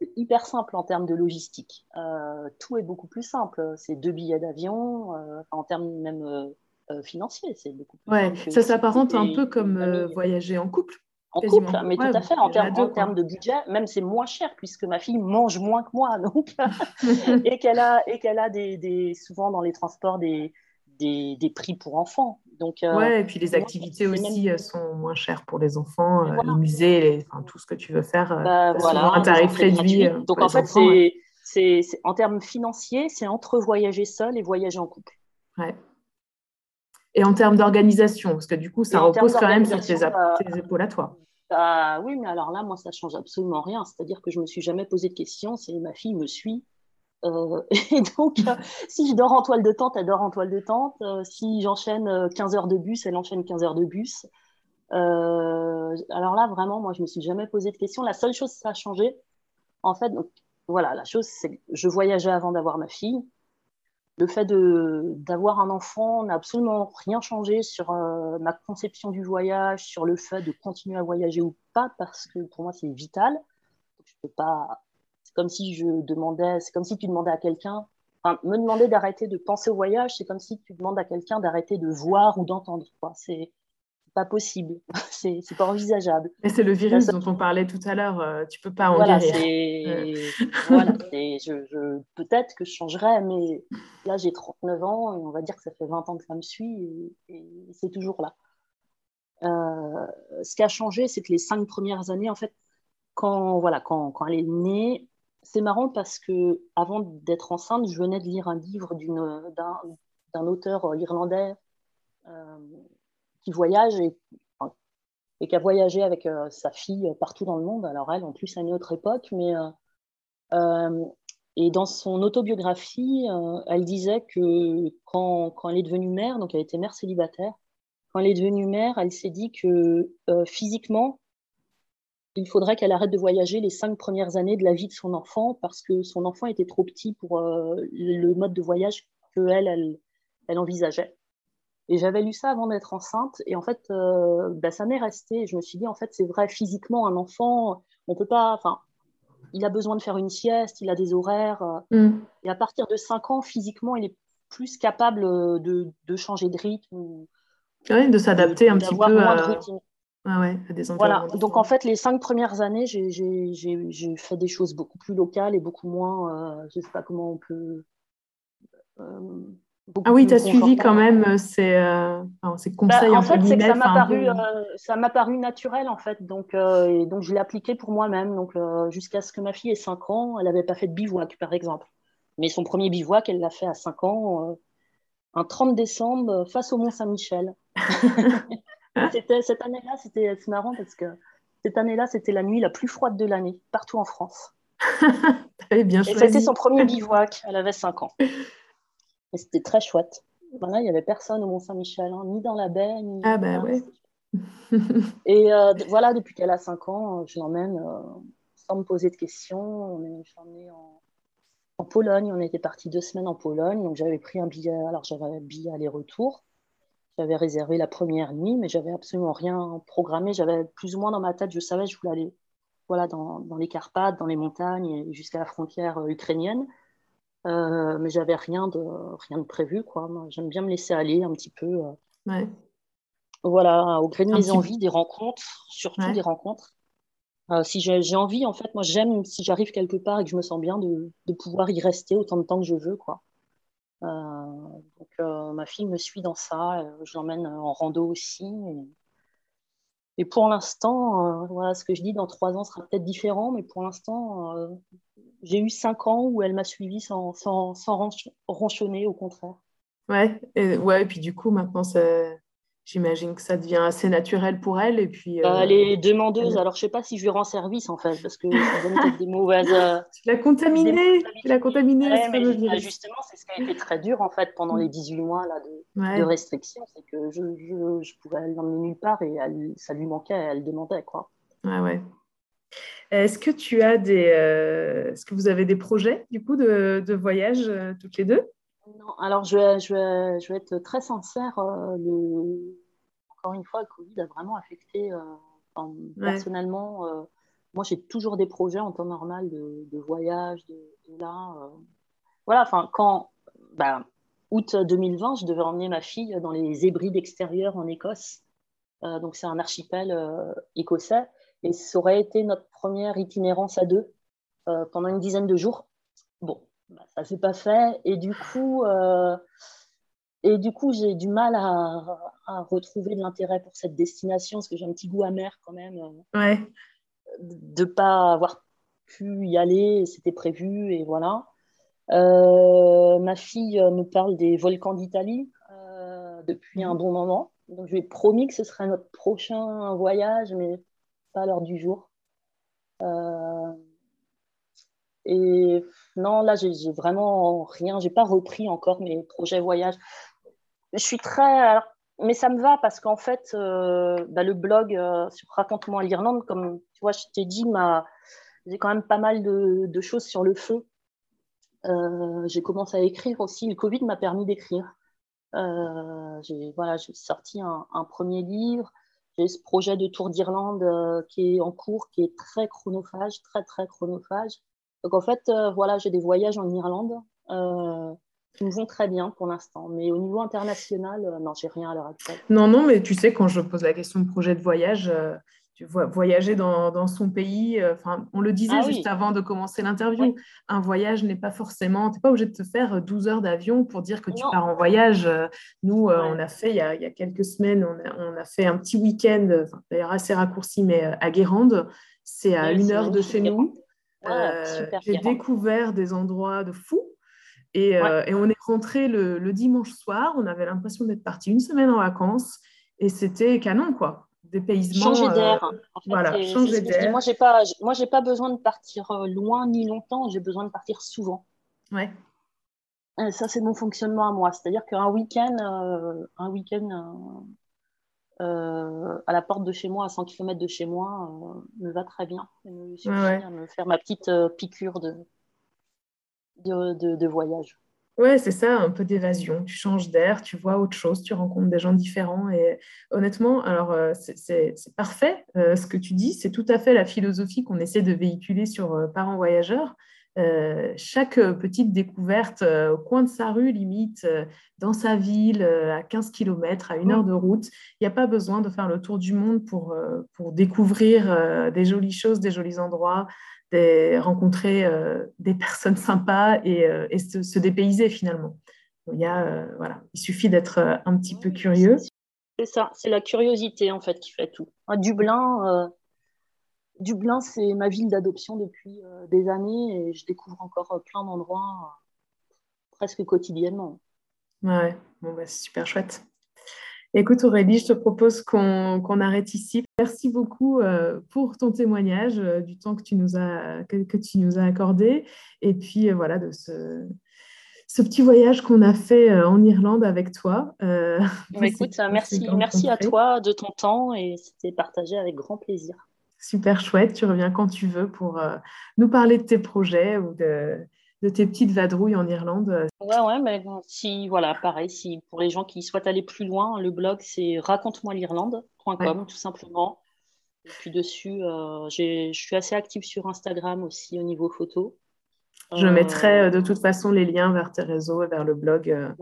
C'est hyper simple en termes de logistique. Euh, tout est beaucoup plus simple. C'est deux billets d'avion, euh, en termes même euh, financiers. C'est beaucoup plus ouais, ça s'apparente un peu comme voyager en couple. En couple, mais tout à fait. En, termes, de budget, même c'est moins cher puisque ma fille mange moins que moi, donc et qu'elle a et qu'elle a des, des, souvent dans les transports des, des, des prix pour enfants. Donc euh, et puis les activités aussi euh, sont moins chères pour les enfants, euh, les musées, les, enfin, tout ce que tu veux faire, bah, voilà, un tarif réduit. Donc en fait, c'est en termes financiers, c'est entre voyager seul et voyager en couple. Ouais. Et en termes d'organisation, parce que du coup, ça repose quand même sur tes, épaules à toi. Bah, oui, mais alors là, moi, ça change absolument rien. C'est-à-dire que je me suis jamais posé de questions. C'est ma fille me suit. Euh, et donc, euh, si je dors en toile de tente, elle dort en toile de tente. Euh, si j'enchaîne 15 heures de bus, elle enchaîne 15 heures de bus. alors là, vraiment, moi, je me suis jamais posé de questions. La seule chose, ça a changé. En fait, donc, voilà, la chose, c'est que je voyageais avant d'avoir ma fille le fait d'avoir un enfant n'a absolument rien changé sur euh, ma conception du voyage, sur le fait de continuer à voyager ou pas, parce que pour moi c'est vital. Je peux pas. C'est comme si je demandais, c'est comme si tu demandais à quelqu'un, enfin, me demander d'arrêter de penser au voyage, c'est comme si tu demandes à quelqu'un d'arrêter de voir ou d'entendre. C'est pas possible, c'est pas envisageable. Et c'est le virus dont on parlait tout à l'heure, euh, tu peux pas en voilà, guérir. voilà, je, peut-être que je changerais, mais là j'ai 39 ans et on va dire que ça fait 20 ans que ça me suit et, c'est toujours là. Euh, ce qui a changé, c'est que les cinq premières années, en fait, quand, voilà, quand, quand elle est née, c'est marrant parce que avant d'être enceinte, je venais de lire un livre d'un auteur irlandais euh, voyage et, et qui a voyagé avec euh, sa fille partout dans le monde. Alors elle, en plus, à une autre époque, mais euh, euh, et dans son autobiographie, elle disait que quand, elle est devenue mère, donc elle était mère célibataire, quand elle est devenue mère, elle s'est dit que physiquement, il faudrait qu'elle arrête de voyager les cinq premières années de la vie de son enfant parce que son enfant était trop petit pour le mode de voyage que elle, elle, elle envisageait. Et j'avais lu ça avant d'être enceinte. Et en fait, euh, bah, ça m'est resté. Je me suis dit, en fait, c'est vrai, physiquement, un enfant, on peut pas. Enfin, il a besoin de faire une sieste, il a des horaires. Euh, mm. Et à partir de 5 ans, physiquement, il est plus capable euh, de, de changer de rythme. Oui, de s'adapter un petit peu à... Ah ouais, à des Voilà, donc en fait, les cinq premières années, j'ai fait des choses beaucoup plus locales et beaucoup moins, je ne sais pas comment on peut ah oui, tu as suivi quand même euh, ces, euh, conseils bah, En fait, c'est que ça m'a paru, euh, paru naturel, en fait. Donc, et donc je l'ai appliqué pour moi-même. Donc, jusqu'à ce que ma fille ait 5 ans, elle n'avait pas fait de bivouac, par exemple. Mais son premier bivouac, elle l'a fait à 5 ans, un 30 décembre, face au Mont-Saint-Michel. c'était, cette année-là, c'était marrant parce que Cette année-là, c'était la nuit la plus froide de l'année, partout en France. bien Et c'était son premier bivouac, elle avait 5 ans. Et c'était très chouette. Voilà, il n'y avait personne au Mont-Saint-Michel, hein, ni dans la baie, ni. Ah, bah ouais. Et euh, voilà, depuis qu'elle a 5 ans, je l'emmène euh, sans me poser de questions. On est, je en, en, Pologne. On était parti deux semaines en Pologne. Donc j'avais pris un billet. Alors j'avais un billet aller-retour. J'avais réservé la première nuit, mais j'avais absolument rien programmé. J'avais plus ou moins dans ma tête, je savais que je voulais aller voilà, dans, dans les Carpates, dans les montagnes, jusqu'à la frontière euh, ukrainienne. Euh, mais j'avais rien de, rien de prévu. Quoi. J'aime bien me laisser aller un petit peu. Euh, ouais. Voilà, au gré de mes envies, des rencontres, surtout des rencontres. Euh, si j'ai envie, en fait, moi j'aime, si j'arrive quelque part et que je me sens bien, de, de, pouvoir y rester autant de temps que je veux. Quoi. donc ma fille me suit dans ça, je l'emmène en rando aussi. Et pour l'instant, euh, voilà, ce que je dis dans trois ans sera peut-être différent, mais pour l'instant, euh, j'ai eu cinq ans où elle m'a suivi sans, sans, sans, au contraire. Ouais, et, ouais, et puis du coup, maintenant, ça, j'imagine que ça devient assez naturel pour elle. Et puis, euh, elle est demandeuse, alors je ne sais pas si je lui rends service en fait, parce que je donne peut-être des mauvaises. Euh, tu l'as contaminée, tu l'as contaminée. Ouais, justement, c'est ce qui a été très dur en fait pendant les 18 mois là, de, de restrictions, c'est que je, je, je pouvais l'emmener nulle part et elle, ça lui manquait, elle demandait quoi. Ouais, ouais. Est-ce que tu as des, euh, est-ce que vous avez des projets du coup de, de voyage toutes les deux? Non, alors je vais, je, vais, je vais être très sincère. Euh, le... Encore une fois, le Covid a vraiment affecté. Euh, personnellement, euh, moi j'ai toujours des projets en temps normal de, de voyage, de, là. Voilà, enfin, quand. Bah, août 2020, je devais emmener ma fille dans les Hébrides extérieures en Écosse. donc c'est un archipel écossais. Et ça aurait été notre première itinérance à deux pendant une dizaine de jours. Bah, ça s'est pas fait. Et du coup, euh, et du coup, j'ai du mal à, à retrouver de l'intérêt pour cette destination parce que j'ai un petit goût amer quand même. Euh, ouais. De pas avoir pu y aller, c'était prévu et voilà. Euh, ma fille me parle des volcans d'Italie depuis un bon moment. Donc, je lui ai promis que ce serait notre prochain voyage, mais pas à l'heure du jour. Et non, là, j'ai vraiment rien. J'ai pas repris encore mes projets voyage. Je suis très. mais ça me va parce qu'en fait, euh, bah, le blog euh, sur Raconte-moi l'Irlande, comme tu vois, je t'ai dit, j'ai quand même pas mal de, choses sur le feu. Euh, j'ai commencé à écrire aussi. Le Covid m'a permis d'écrire. j'ai sorti un, un, premier livre. J'ai ce projet de tour d'Irlande qui est en cours, qui est très chronophage, très très chronophage. Donc en fait, euh, voilà, j'ai des voyages en Irlande euh, qui me vont très bien pour l'instant. Mais au niveau international, euh, non, j'ai rien à l'heure actuelle. Non, non, mais tu sais, quand je pose la question de projet de voyage, tu vois, voyager dans, dans son pays, enfin, on le disait ah juste avant de commencer l'interview, un voyage n'est pas forcément, tu n'es pas obligé de te faire 12 heures d'avion pour dire que tu pars en voyage. Nous, on a fait, il y a, il y a, quelques semaines, on a, on a fait un petit week-end, d'ailleurs assez raccourci, mais à Guérande. C'est à une heure de chez nous. Euh, j'ai découvert des endroits de fou. Et, euh, et on est rentré le, le, dimanche soir. On avait l'impression d'être parti une semaine en vacances. Et c'était canon, quoi. Dépaysement. Changer d'air. Euh, voilà, changer d'air. Moi, j'ai pas, moi, j'ai pas besoin de partir loin ni longtemps. J'ai besoin de partir souvent. Ouais. Et ça, c'est mon fonctionnement à moi. C'est-à-dire qu'un week-end, un week-end euh, à la porte de chez moi, à 100 km de chez moi, euh, me va très bien. Me suffit à me faire ma petite euh, piqûre de, de, de, voyage. Ouais, c'est ça, un peu d'évasion. Tu changes d'air, tu vois autre chose, tu rencontres des gens différents. Et honnêtement, alors c'est parfait ce que tu dis. C'est tout à fait la philosophie qu'on essaie de véhiculer sur Parents Voyageurs. Euh, chaque petite découverte euh, au coin de sa rue, limite, euh, dans sa ville, à 15 km, à une heure de route. Il n'y a pas besoin de faire le tour du monde pour, pour découvrir des jolies choses, des jolis endroits, des, rencontrer des personnes sympas et, et se, dépayser finalement. Il, y a, voilà, il suffit d'être un petit peu curieux. C'est ça, c'est la curiosité en fait qui fait tout. À Dublin, Dublin, c'est ma ville d'adoption depuis euh, des années et je découvre encore euh, plein d'endroits euh, presque quotidiennement. Ouais, bon, bah, c'est super chouette. Écoute Aurélie, je te propose qu'on arrête ici. Merci beaucoup euh, pour ton témoignage, euh, du temps que tu nous as, que, tu nous as accordé, et puis euh, voilà, de ce, ce petit voyage qu'on a fait en Irlande avec toi. Bah, écoute, merci, merci à toi de ton temps, et c'était partagé avec grand plaisir. Super chouette, tu reviens quand tu veux pour nous parler de tes projets ou de, de tes petites vadrouilles en Irlande. Euh, ouais, ouais, mais si, voilà, pareil, si pour les gens qui souhaitent aller plus loin, le blog c'est raconte-moi l'Irlande.com tout simplement. Et puis dessus, euh, je suis assez active sur Instagram aussi au niveau photo. Je euh, mettrai de toute façon les liens vers tes réseaux et vers le blog.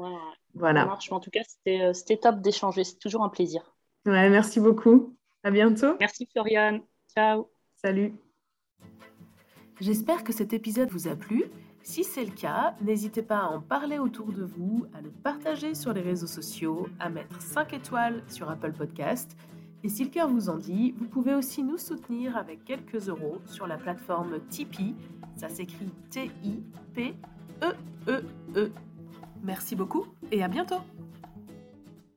voilà. Ça marche. en tout cas, c'était top d'échanger. C'est toujours un plaisir. Ouais, merci beaucoup. À bientôt. Merci Floriane. Ciao. Salut. J'espère que cet épisode vous a plu. Si c'est le cas, n'hésitez pas à en parler autour de vous, à le partager sur les réseaux sociaux, à mettre 5 étoiles sur Apple Podcast. Et si le cœur vous en dit, vous pouvez aussi nous soutenir avec quelques euros sur la plateforme Tipeee. Ça s'écrit T-I-P-E-E-E. -E -E. Merci beaucoup et à bientôt